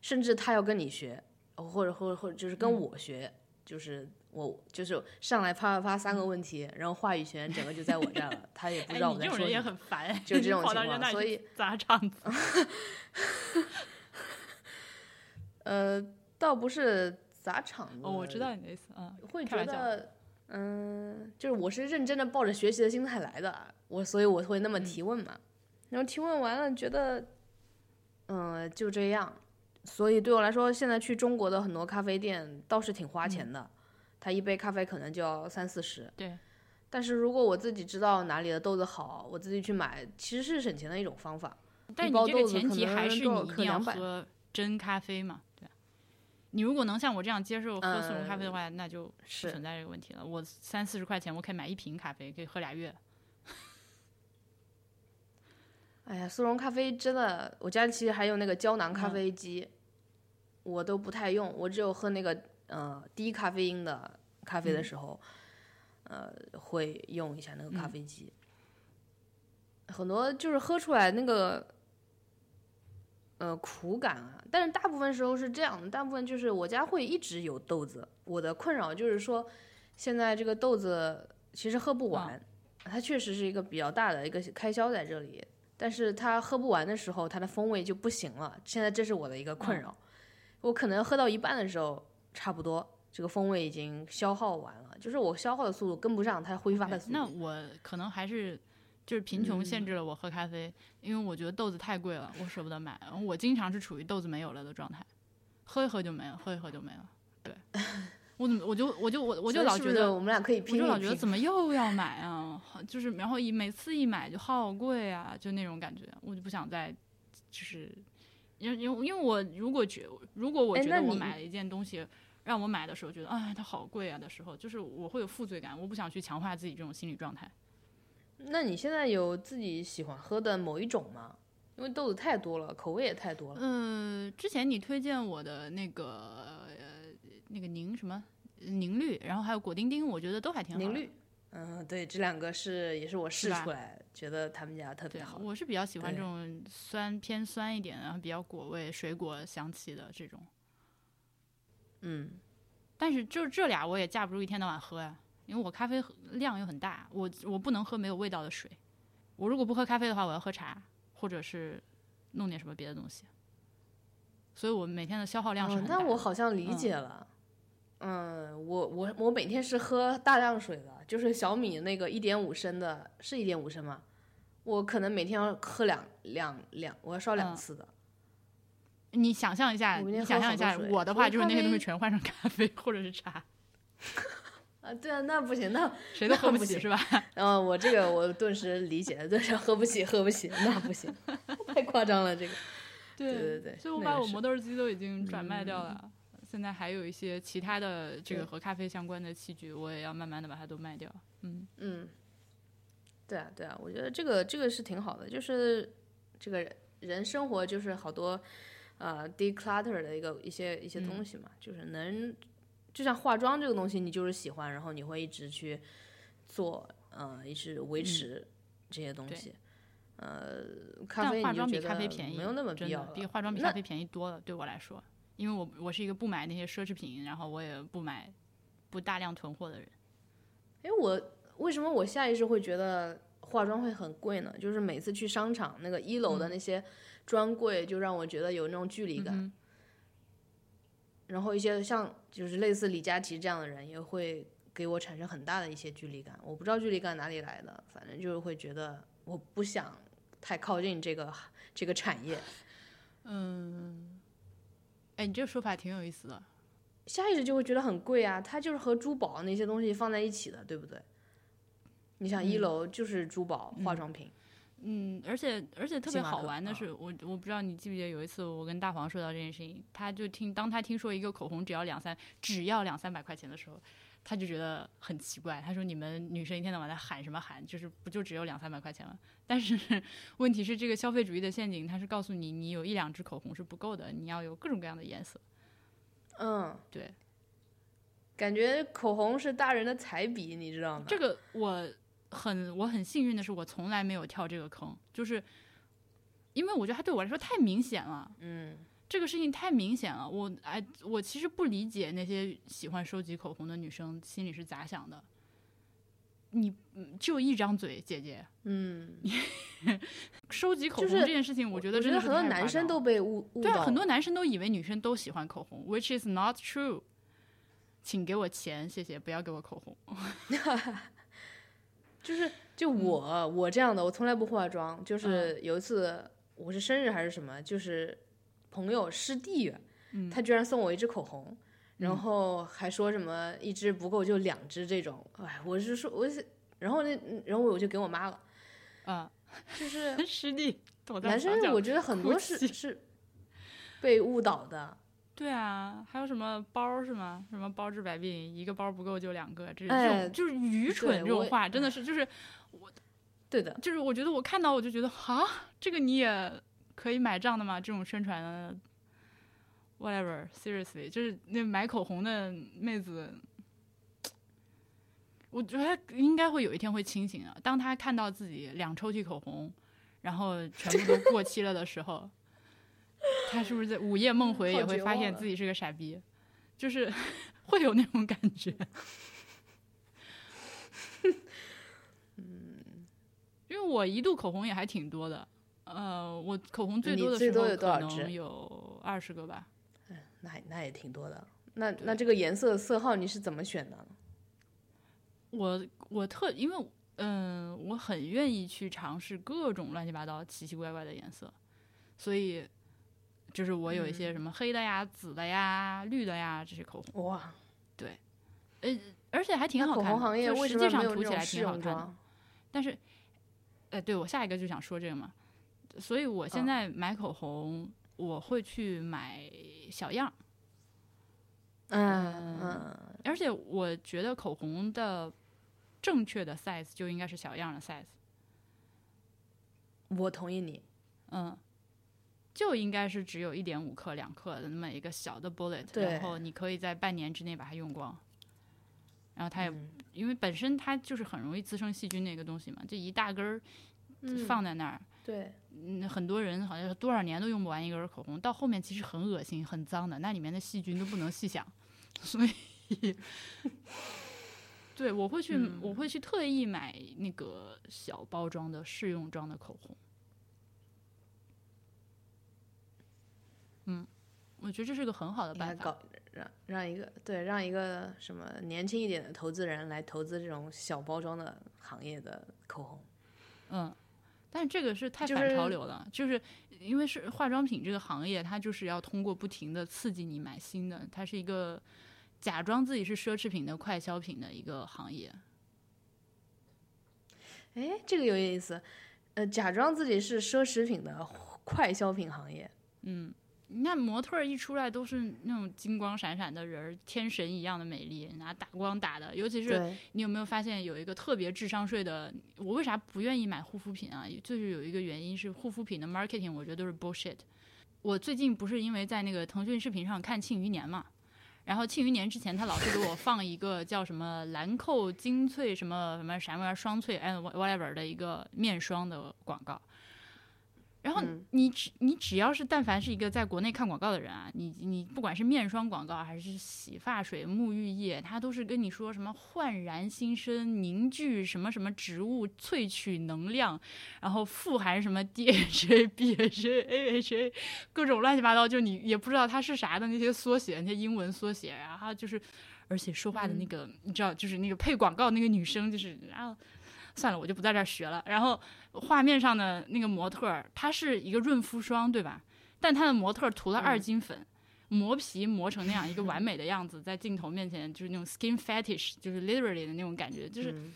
甚至他要跟你学，或者或者或者就是跟嗯我学，就是我就是上来啪啪啪三个问题，然后话语权整个就在我这儿了，他也不哎，知道我在说什么。很烦，就这种情况所以砸场子。呃，倒不是砸场子，哦，我知道你的意思，啊，会觉得，嗯，就是我是认真的抱着学习的心态来的，我所以我会那么嗯提问嘛，然后提问完了觉得，嗯、就这样，所以对我来说，现在去中国的很多咖啡店倒是挺花钱的，它一杯咖啡可能就要三四十，嗯对，但是如果我自己知道哪里的豆子好，我自己去买，其实是省钱的一种方法。但是你这个前提还是你一定要喝真咖啡嘛，对？你如果能像我这样接受喝速溶咖啡的呃话，那就不是存在这个问题了。我三四十块钱，我可以买一瓶咖啡，可以喝俩月。哎呀，速溶咖啡真的，我家其实还有那个胶囊咖嗯啡机，我都不太用，我只有喝那个呃低咖啡因的咖啡的时候，呃会用一下那个咖啡机。很多就是喝出来那个呃苦感啊，但是大部分时候是这样的，大部分就是我家会一直有豆子。我的困扰就是说，现在这个豆子其实喝不完，它确实是一个比较大的一个开销在这里。但是它喝不完的时候，它的风味就不行了。现在这是我的一个困扰，我可能喝到一半的时候，差不多这个风味已经消耗完了，就是我消耗的速度跟不上它挥发的速度。那我可能还是就是贫穷嗯限制了我喝咖啡，因为我觉得豆子太贵了，我舍不得买。我经常是处于豆子没有了的状态，喝一喝就没了，喝一喝就没了。对，我怎么我就我就我我就老觉得是我们俩可以我拼一拼。就老觉得怎么又要买啊？好就是然后一每次一买就好贵啊，就那种感觉，我就不想再就是，因为因为因为我如果觉如果我觉得我买了一件东西，让我买的时候觉得哎它好贵啊的时候，就是我会有负罪感，我不想去强化自己这种心理状态。那你现在有自己喜欢喝的某一种吗？因为豆子太多了，口味也太多了。嗯，之前你推荐我的那个呃那个宁什么宁绿，然后还有果丁丁，我觉得都还挺好的。宁绿，嗯，对，这两个是也是我试出来，觉得他们家特别，好。我是比较喜欢这种酸偏酸一点，然后比较果味、水果香气的这种。嗯，但是就这俩我也架不住一天到晚喝呀，因为我咖啡量又很大，我我不能喝没有味道的水。我如果不喝咖啡的话，我要喝茶，或者是弄点什么别的东西。所以我每天的消耗量是。那我好像理解了。嗯，我我我每天是喝大量水的，就是小米那个一点五升的，是一点五升吗？我可能每天要喝两两两，我要烧两嗯次的。你想象一下，你想象一下我的话，就是那些东西全换成咖啡或者是茶，啊，对啊，那不行，那 谁都喝不起是吧？嗯我这个我顿时理解了，顿时喝不起，喝不起，那不行，太夸张了这个。对对对，所以我把我磨豆机都已经转卖掉嗯了。现在还有一些其他的这个和咖啡相关的器具，我也要慢慢的把它都卖掉。嗯。嗯，对啊，对啊，我觉得这个这个是挺好的，就是这个人生活就是好多呃 declutter 的一个一些一些嗯东西嘛，就是能就像化妆这个东西，你就是喜欢，然后你会一直去做，呃，一直维持这些东西。呃，咖啡但化妆比你就觉得咖啡便宜，没有那么必真要比化妆比。那咖啡便宜多了。对我来说，因为我我是一个不买那些奢侈品，然后我也不买不大量囤货的人。哎，我为什么我下意识会觉得化妆会很贵呢？就是每次去商场那个一楼的那些专柜，就让我觉得有那种距离感。嗯然后一些像就是类似李佳琦这样的人，也会给我产生很大的一些距离感。我不知道距离感哪里来的，反正就是会觉得我不想太靠近这个这个产业，嗯，哎，你这个说法挺有意思的。下意识就会觉得很贵啊。它就是和珠宝那些东西放在一起的，对不对？你想一楼就是珠宝、化妆品，嗯，而且而且特别好玩的是，我我不知道你记不记得有一次我跟大黄说到这件事情，他就听当他听说一个口红只要两三只要两三百块钱的时候，他就觉得很奇怪。他说你们女生一天到晚在喊什么喊，就是不就只有两三百块钱吗？但是问题是这个消费主义的陷阱，它是告诉你你有一两支口红是不够的，你要有各种各样的颜色。嗯，对，感觉口红是大人的彩笔，你知道吗？这个我很我很幸运的是，我从来没有跳这个坑，就是因为我觉得它对我来说太明显了。嗯，这个事情太明显了，我哎，我其实不理解那些喜欢收集口红的女生心里是咋想的。你嗯就一张嘴，姐姐，嗯，收集口红这件事情，我觉得真的很多男生都被误误对啊，导很多男生都以为女生都喜欢口红，which is not true。请给我钱，谢谢，不要给我口红。就是就我、我这样的，我从来不化妆。就是有一次我是生日还是什么，就是朋友师弟，他居然送我一支口红，然后还说什么一支不够就两支这种。哎，我是说我是，然后那然后我就给我妈了，啊，就是 师弟男生我觉得很多是是被误导的。对啊，还有什么包是吗？什么包治百病，一个包不够就两个，这种就是愚蠢我这种话，真的是就是我对的，就是我觉得我看到我就觉得啊，这个你也可以买账的吗？这种宣传的，whatever seriously，就是那买口红的妹子，我觉得她应该会有一天会清醒的。当她看到自己两抽屉口红，然后全部都过期了的时候，她是不是在午夜梦回也会发现自己是个傻逼？就是 会有那种感觉。因为我一度口红也还挺多的，呃，我口红最多的时候最多有多可能少支有二十个吧。嗯那那也挺多的。那那这个颜色色号你是怎么选的？我我特因为嗯、我很愿意去尝试各种乱七八糟、奇奇怪怪的颜色，所以就是我有一嗯些什么黑的呀、紫的呀、绿的呀这些口红，哇，对，呃而且还挺好看的。口红行业实际为什么没上涂起来有这种试挺好看的。用？但是，呃，对我下一个就想说这个嘛，所以我现嗯在买口红，我会去买小样儿。嗯嗯，而且我觉得口红的正确的 size 就应该是小样的 size，我同意你。嗯，就应该是只有一点五克、两克的那么一个小的 bullet，然后你可以在半年之内把它用光。然后它也、嗯因为本身它就是很容易滋生细菌那个东西嘛，就一大根儿嗯放在那儿，对，嗯，很多人好像是多少年都用不完一根儿口红，到后面其实很恶心、很脏的，那里面的细菌都不能细想，所以，对我会去，嗯我会去特意买那个小包装的试用装的口红。嗯，我觉得这是个很好的办法。搞让让一个对让一个什么年轻一点的投资人来投资这种小包装的行业的口红。嗯，但是这个是太反潮流了，就是因为是化妆品这个行业，它就是要通过不停的刺激你买新的，它是一个假装自己是奢侈品的快消品的一个行业。哎，这个有意思。呃，假装自己是奢侈品的快消品行业。嗯，你看模特儿一出来都是那种金光闪闪的人儿，天神一样的美丽，拿打光打的。尤其是，你有没有发现有一个特别智商税的？我为啥不愿意买护肤品啊？就是有一个原因是护肤品的 marketing，我觉得都是 bullshit。我最近不是因为在那个腾讯视频上看《庆余年》嘛，然后《庆余年》之前他老是给我放一个叫什么兰蔻精粹什么什么啥玩意儿双萃 and whatever 的一个面霜的广告。然后嗯你只你只要是但凡是一个在国内看广告的人啊，你你不管是面霜广告还是洗发水、沐浴液，它都是跟你说什么焕然新生、凝聚什么什么植物萃取能量，然后富含什么 DHA、BHA、AHA，各种乱七八糟，就你也不知道它是啥的那些缩写，那些英文缩写，然后就是，而且说话的那个、你知道，就是那个配广告那个女生，就是然后。算了，我就不在这儿学了。然后画面上的那个模特儿，它是一个润肤霜，对吧？但它的模特涂了二斤粉，磨皮磨成那样一个完美的样子，在镜头面前就是那种 skin fetish，就是 literally 的那种感觉，就是嗯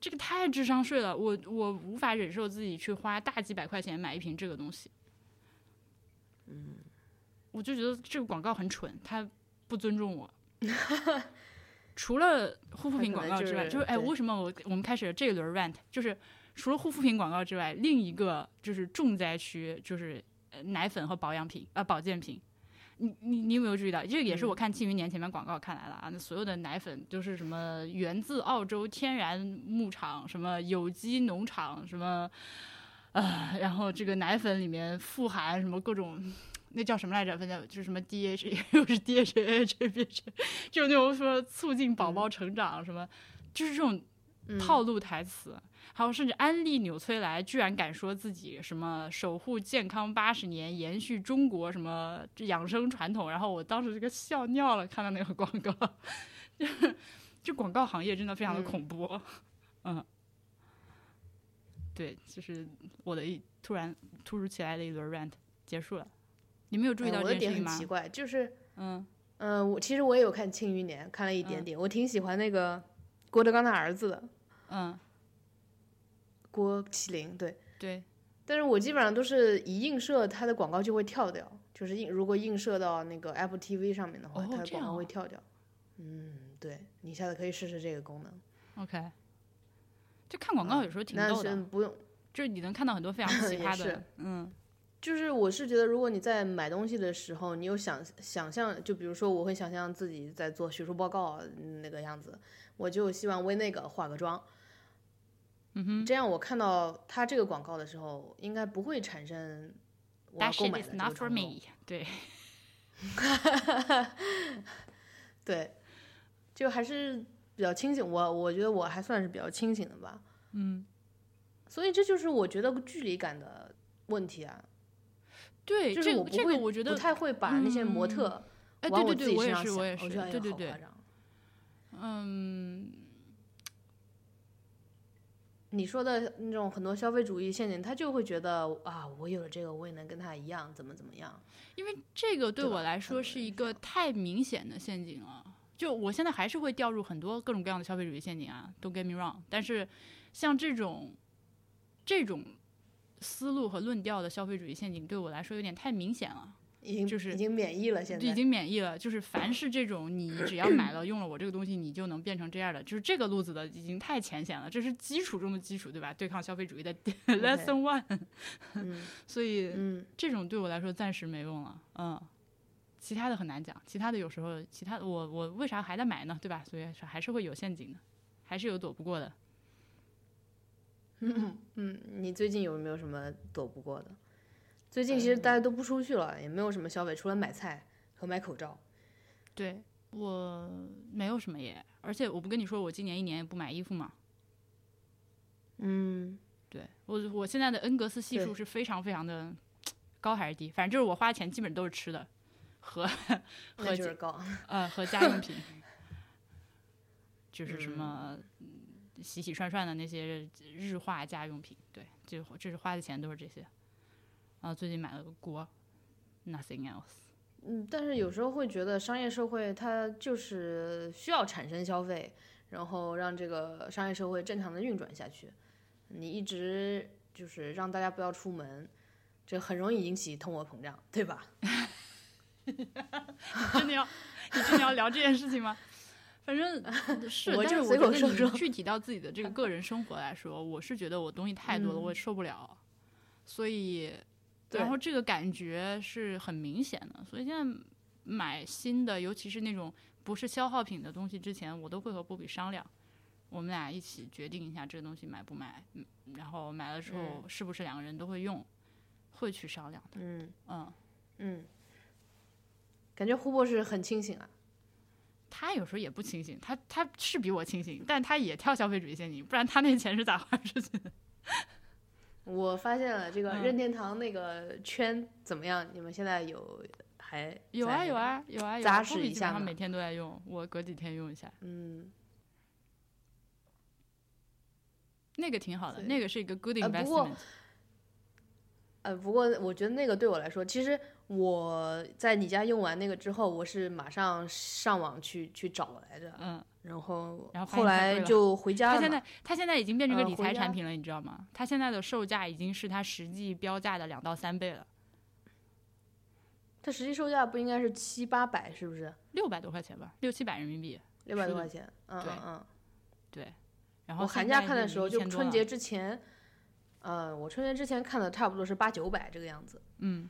这个太智商税了。我我无法忍受自己去花大几百块钱买一瓶这个东西。嗯，我就觉得这个广告很蠢，它不尊重我。除了护肤品广告之外，就是就是哎，为什么我我们开始这一轮 rant，就是除了护肤品广告之外，另一个就是重灾区就是呃奶粉和保养品啊、呃保健品。你你你有没有注意到？这个也是我看《庆余年》前面广告看来了啊，那所有的奶粉都是什么源自澳洲天然牧场，什么有机农场，什么呃，然后这个奶粉里面富含什么各种。那叫什么来着？反正就是什么 DHA，又是 DHA、HA、就那种说促进宝宝成长什么，就是这种嗯。套路台词。还有甚至安利纽崔莱居然敢说自己什么守护健康八十年，延续中国什么养生传统，然后我当时这个笑尿了，看到那个广告，就是这广告行业真的非常的嗯。恐怖，嗯。对，就是我的一突然突如其来的一轮 rant 结束了。你没有注意到哎我的点这件事情吗？很奇怪，就是嗯，嗯、我其实我也有看《庆余年》，看了一点点，我挺喜欢那个郭德纲的儿子的嗯，郭麒麟，对。对，但是我基本上都是一映射，它的广告就会跳掉，就是映如果映射到那个 Apple TV 上面的话，哦它的广告会跳掉。嗯，对你下次可以试试这个功能。OK，就看广告有时候挺那逗的，是不用，就是你能看到很多非常奇葩的，嗯就是我是觉得，如果你在买东西的时候，你有想想象，就比如说我会想象自己在做学术报告嗯那个样子，我就希望为那个化个妆。嗯哼这样我看到他这个广告的时候，应该不会产生我要购买的这 not 个 for。me。对，对，就还是比较清醒。我我觉得我还算是比较清醒的吧。嗯，所以这就是我觉得距离感的问题啊，对，就是这个这我不会个我觉得不太会把那些模特哎，往我对对对，我也是，自己身上想，我也是，对对对好夸，张嗯，你说的那种很多消费主义陷阱，他就会觉得啊，我有了这个，我也能跟他一样，怎么怎么样。因为这个对我来说是一个太明显的陷阱了。就我现在还是会掉入很多各种各样的消费主义陷阱啊，Don't get me wrong。但是像这种这种思路和论调的消费主义陷阱，对我来说有点太明显了。已经就是已经免疫了，现在就已经免疫了。就是凡是这种你只要买了用了我这个东西，你就能变成这样的，就是这个路子的已经太浅显了，这是基础中的基础，对吧？对抗消费主义的 lesson one。嗯 所以嗯这种对我来说暂时没用了，嗯。其他的很难讲，其他的有时候，其他的我我为啥还在买呢？对吧？所以还是会有陷阱的，还是有躲不过的。嗯，你最近有没有什么躲不过的？最近其实大家都不出去了，也没有什么消费，除了买菜和买口罩。对我没有什么耶，而且我不跟你说，我今年一年也不买衣服嘛。嗯，对我我现在的恩格斯系数是非常非常的高还是低？反正就是我花钱基本都是吃的和和就是高。呃和家用品，就是什么、嗯洗洗涮涮的那些日化家用品。对，就这是花的钱都是这些。然后最近买了个锅，nothing else。嗯，但是有时候会觉得商业社会它就是需要产生消费，然后让这个商业社会正常的运转下去。你一直就是让大家不要出门，这很容易引起通货膨胀，对吧？真的要你真的要聊这件事情吗？反正 是，我我就随口觉得说说你具体到自己的这个个人生活来说，我是觉得我东西太多了，嗯我也受不了，所以，然后这个感觉是很明显的，所以现在买新的，尤其是那种不是消耗品的东西之前，我都会和波比商量，我们俩一起决定一下这个东西买不买，嗯，然后买了之后是不是两个人都会用，会去商量的，嗯。嗯。嗯，感觉胡博士很清醒啊。他有时候也不清醒，他他是比我清醒，但他也跳消费主义陷阱，不然他那钱是咋花出去的？我发现了这个嗯任天堂那个圈怎么样？你们现在有还有啊有啊有啊有扎啊，波比实一下呢基本上每天都在用，我隔几天用一下，嗯，那个挺好的，那个是一个 good 呃不过 investment。呃，不过我觉得那个对我来说，其实我在你家用完那个之后，我是马上上网去去找来着，嗯，然后然后后来就回家了。他现在他现在已经变成个理财产品了，你知道吗？他现在的售价已经是他实际标价的两到三倍了，它实际售价不应该是七八百，是不是？六百多块钱吧，六七百人民币。六百多块钱。嗯对嗯嗯。对，然后我寒假看的时候，就1000多了春节之前，呃，我春节之前看的差不多是八九百这个样子。嗯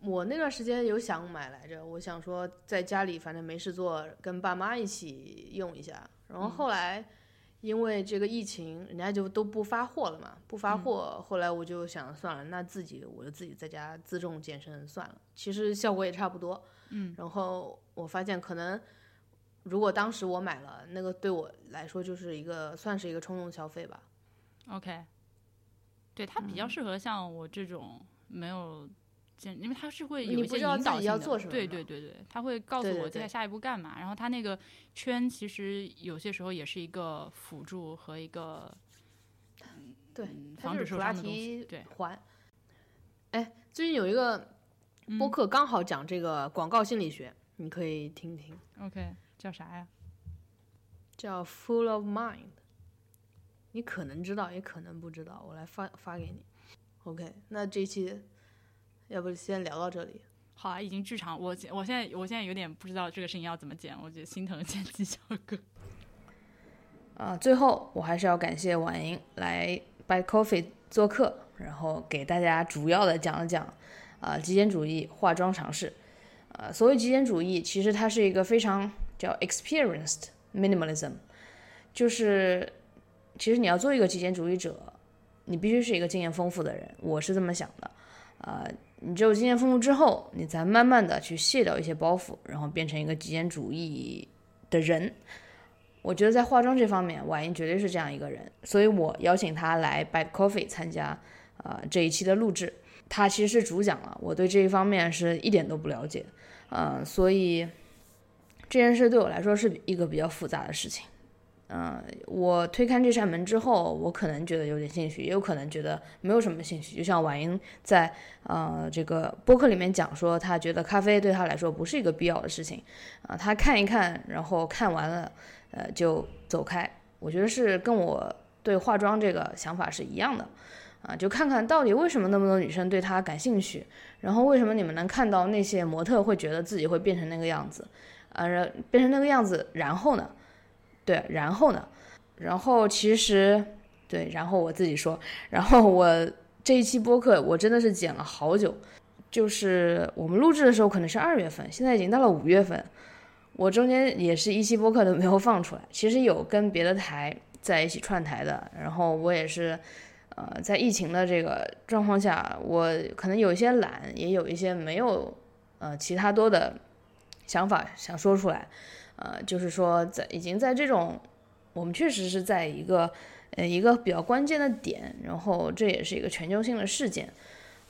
我那段时间有想买来着，我想说在家里反正没事做，跟爸妈一起用一下。然后后来因为这个疫情，人家就都不发货了嘛，不发货。后来我就想算了，那自己我就自己在家自重健身算了。其实效果也差不多。嗯。然后我发现可能。如果当时我买了，那个对我来说就是一个算是一个冲动消费吧。，OK，对它比嗯较适合像我这种没有见，因为他是会有一些引导性的，要做什么对对对对，他会告诉我接下来下一步干嘛。然后他那个圈其实有些时候也是一个辅助和一个对防止受伤的东西。提对，环。哎，最近有一个嗯播客刚好讲这个广告心理学，你可以听听，OK，叫啥呀？叫 Full of Mind。你可能知道，也可能不知道，我来发发给你。OK，那这期要不先聊到这里。好啊，已经剧场，我我现在我现在有点不知道这个事情要怎么剪，我觉得心疼剪辑小哥。啊，最后我还是要感谢婉莹来 By Coffee 做客，然后给大家主要的讲了讲啊极简主义化妆尝试。呃，所谓极简主义，其实它是一个非常叫 experienced minimalism，就是其实你要做一个极简主义者，你必须是一个经验丰富的人，我是这么想的。呃，你只有经验丰富之后，你才慢慢的去卸掉一些包袱，然后变成一个极简主义的人。我觉得在化妆这方面，婉莹绝对是这样一个人，所以我邀请她来 Bad Coffee 参加呃这一期的录制。她其实是主讲了，我对这一方面是一点都不了解，呃，所以这件事对我来说是一个比较复杂的事情。嗯、我推开这扇门之后，我可能觉得有点兴趣，也有可能觉得没有什么兴趣。就像婉莹在呃这个播客里面讲说，她觉得咖啡对她来说不是一个必要的事情啊、她看一看，然后看完了，呃就走开。我觉得是跟我对化妆这个想法是一样的啊、就看看到底为什么那么多女生对她感兴趣，然后为什么你们能看到那些模特会觉得自己会变成那个样子，啊，然变成那个样子，然后呢？对，然后呢？然后其实对，然后我自己说，然后我这一期播客我真的是剪了好久，就是我们录制的时候可能是二月份，现在已经到了五月份，我中间也是一期播客都没有放出来。其实有跟别的台在一起串台的，然后我也是，呃，在疫情的这个状况下，我可能有一些懒，也有一些没有呃其他多的想法想说出来。呃，就是说在已经在这种，我们确实是在一个呃一个比较关键的点，然后这也是一个全球性的事件，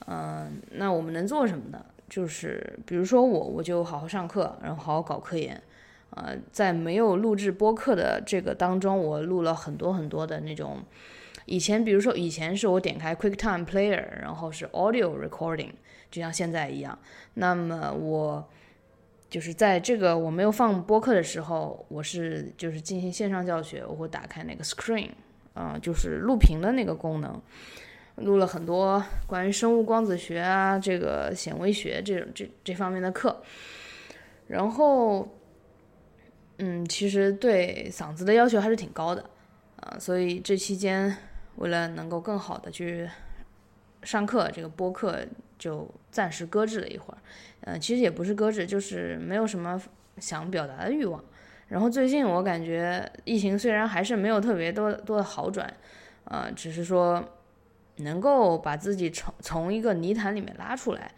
嗯、那我们能做什么呢？就是比如说我我就好好上课，然后好好搞科研，呃，在没有录制播客的这个当中，我录了很多很多的那种，以前比如说以前是我点开 QuickTime Player，然后是 Audio Recording，就像现在一样，那么我。就是在这个我没有放播客的时候，我是就是进行线上教学，我会打开那个 screen，啊、就是录屏的那个功能，录了很多关于生物光子学啊，这个显微学这种这这方面的课，然后，嗯，其实对嗓子的要求还是挺高的，啊，所以这期间为了能够更好的去上课，这个播客就暂时搁置了一会儿，嗯，其实也不是搁置，就是没有什么想表达的欲望。然后最近我感觉疫情虽然还是没有特别多多的好转，啊，只是说能够把自己从从一个泥潭里面拉出来，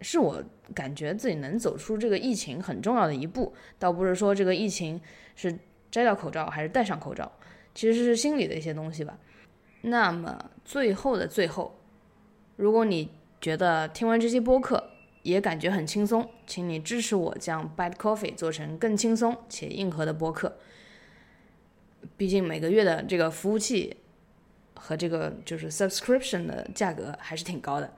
是我感觉自己能走出这个疫情很重要的一步。倒不是说这个疫情是摘掉口罩还是戴上口罩，其实是心里的一些东西吧。那么最后的最后，如果你觉得听完这期播客，也感觉很轻松，请你支持我将 Bad Coffee 做成更轻松且硬核的播客。毕竟每个月的这个服务器和这个就是 subscription 的价格还是挺高的。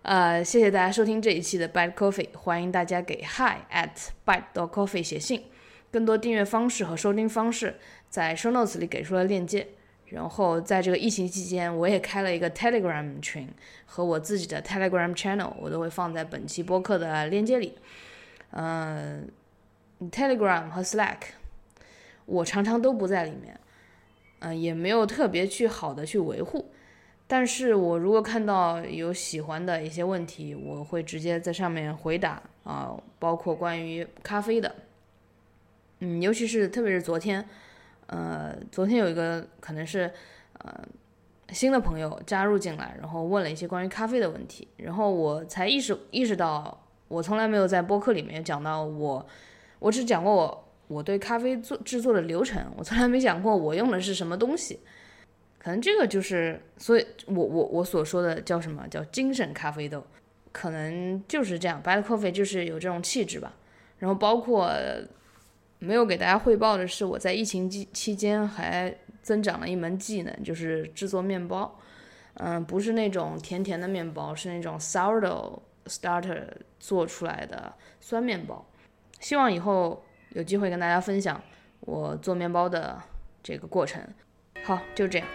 呃，谢谢大家收听这一期的 Bad Coffee，欢迎大家给 Hi at Bad dot Coffee 写信。更多订阅方式和收听方式在 Show Notes 里给出了链接。然后在这个疫情期间，我也开了一个 Telegram 群和我自己的 Telegram channel，我都会放在本期播客的链接里。嗯，Telegram 和 Slack 我常常都不在里面，嗯，也没有特别去好的去维护。但是我如果看到有喜欢的一些问题，我会直接在上面回答啊，包括关于咖啡的，嗯，尤其是特别是昨天。呃，昨天有一个可能是呃新的朋友加入进来，然后问了一些关于咖啡的问题，然后我才意识意识到，我从来没有在播客里面讲到我，我只讲过我我对咖啡做制作的流程，我从来没讲过我用的是什么东西，可能这个就是，所以我我我所说的叫什么？叫精神咖啡豆，可能就是这样，Bad Coffee 就是有这种气质吧，然后包括。没有给大家汇报的是，我在疫情期期间还增长了一门技能，就是制作面包。嗯，不是那种甜甜的面包，是那种 sourdough starter 做出来的酸面包。希望以后有机会跟大家分享我做面包的这个过程。好，就这样。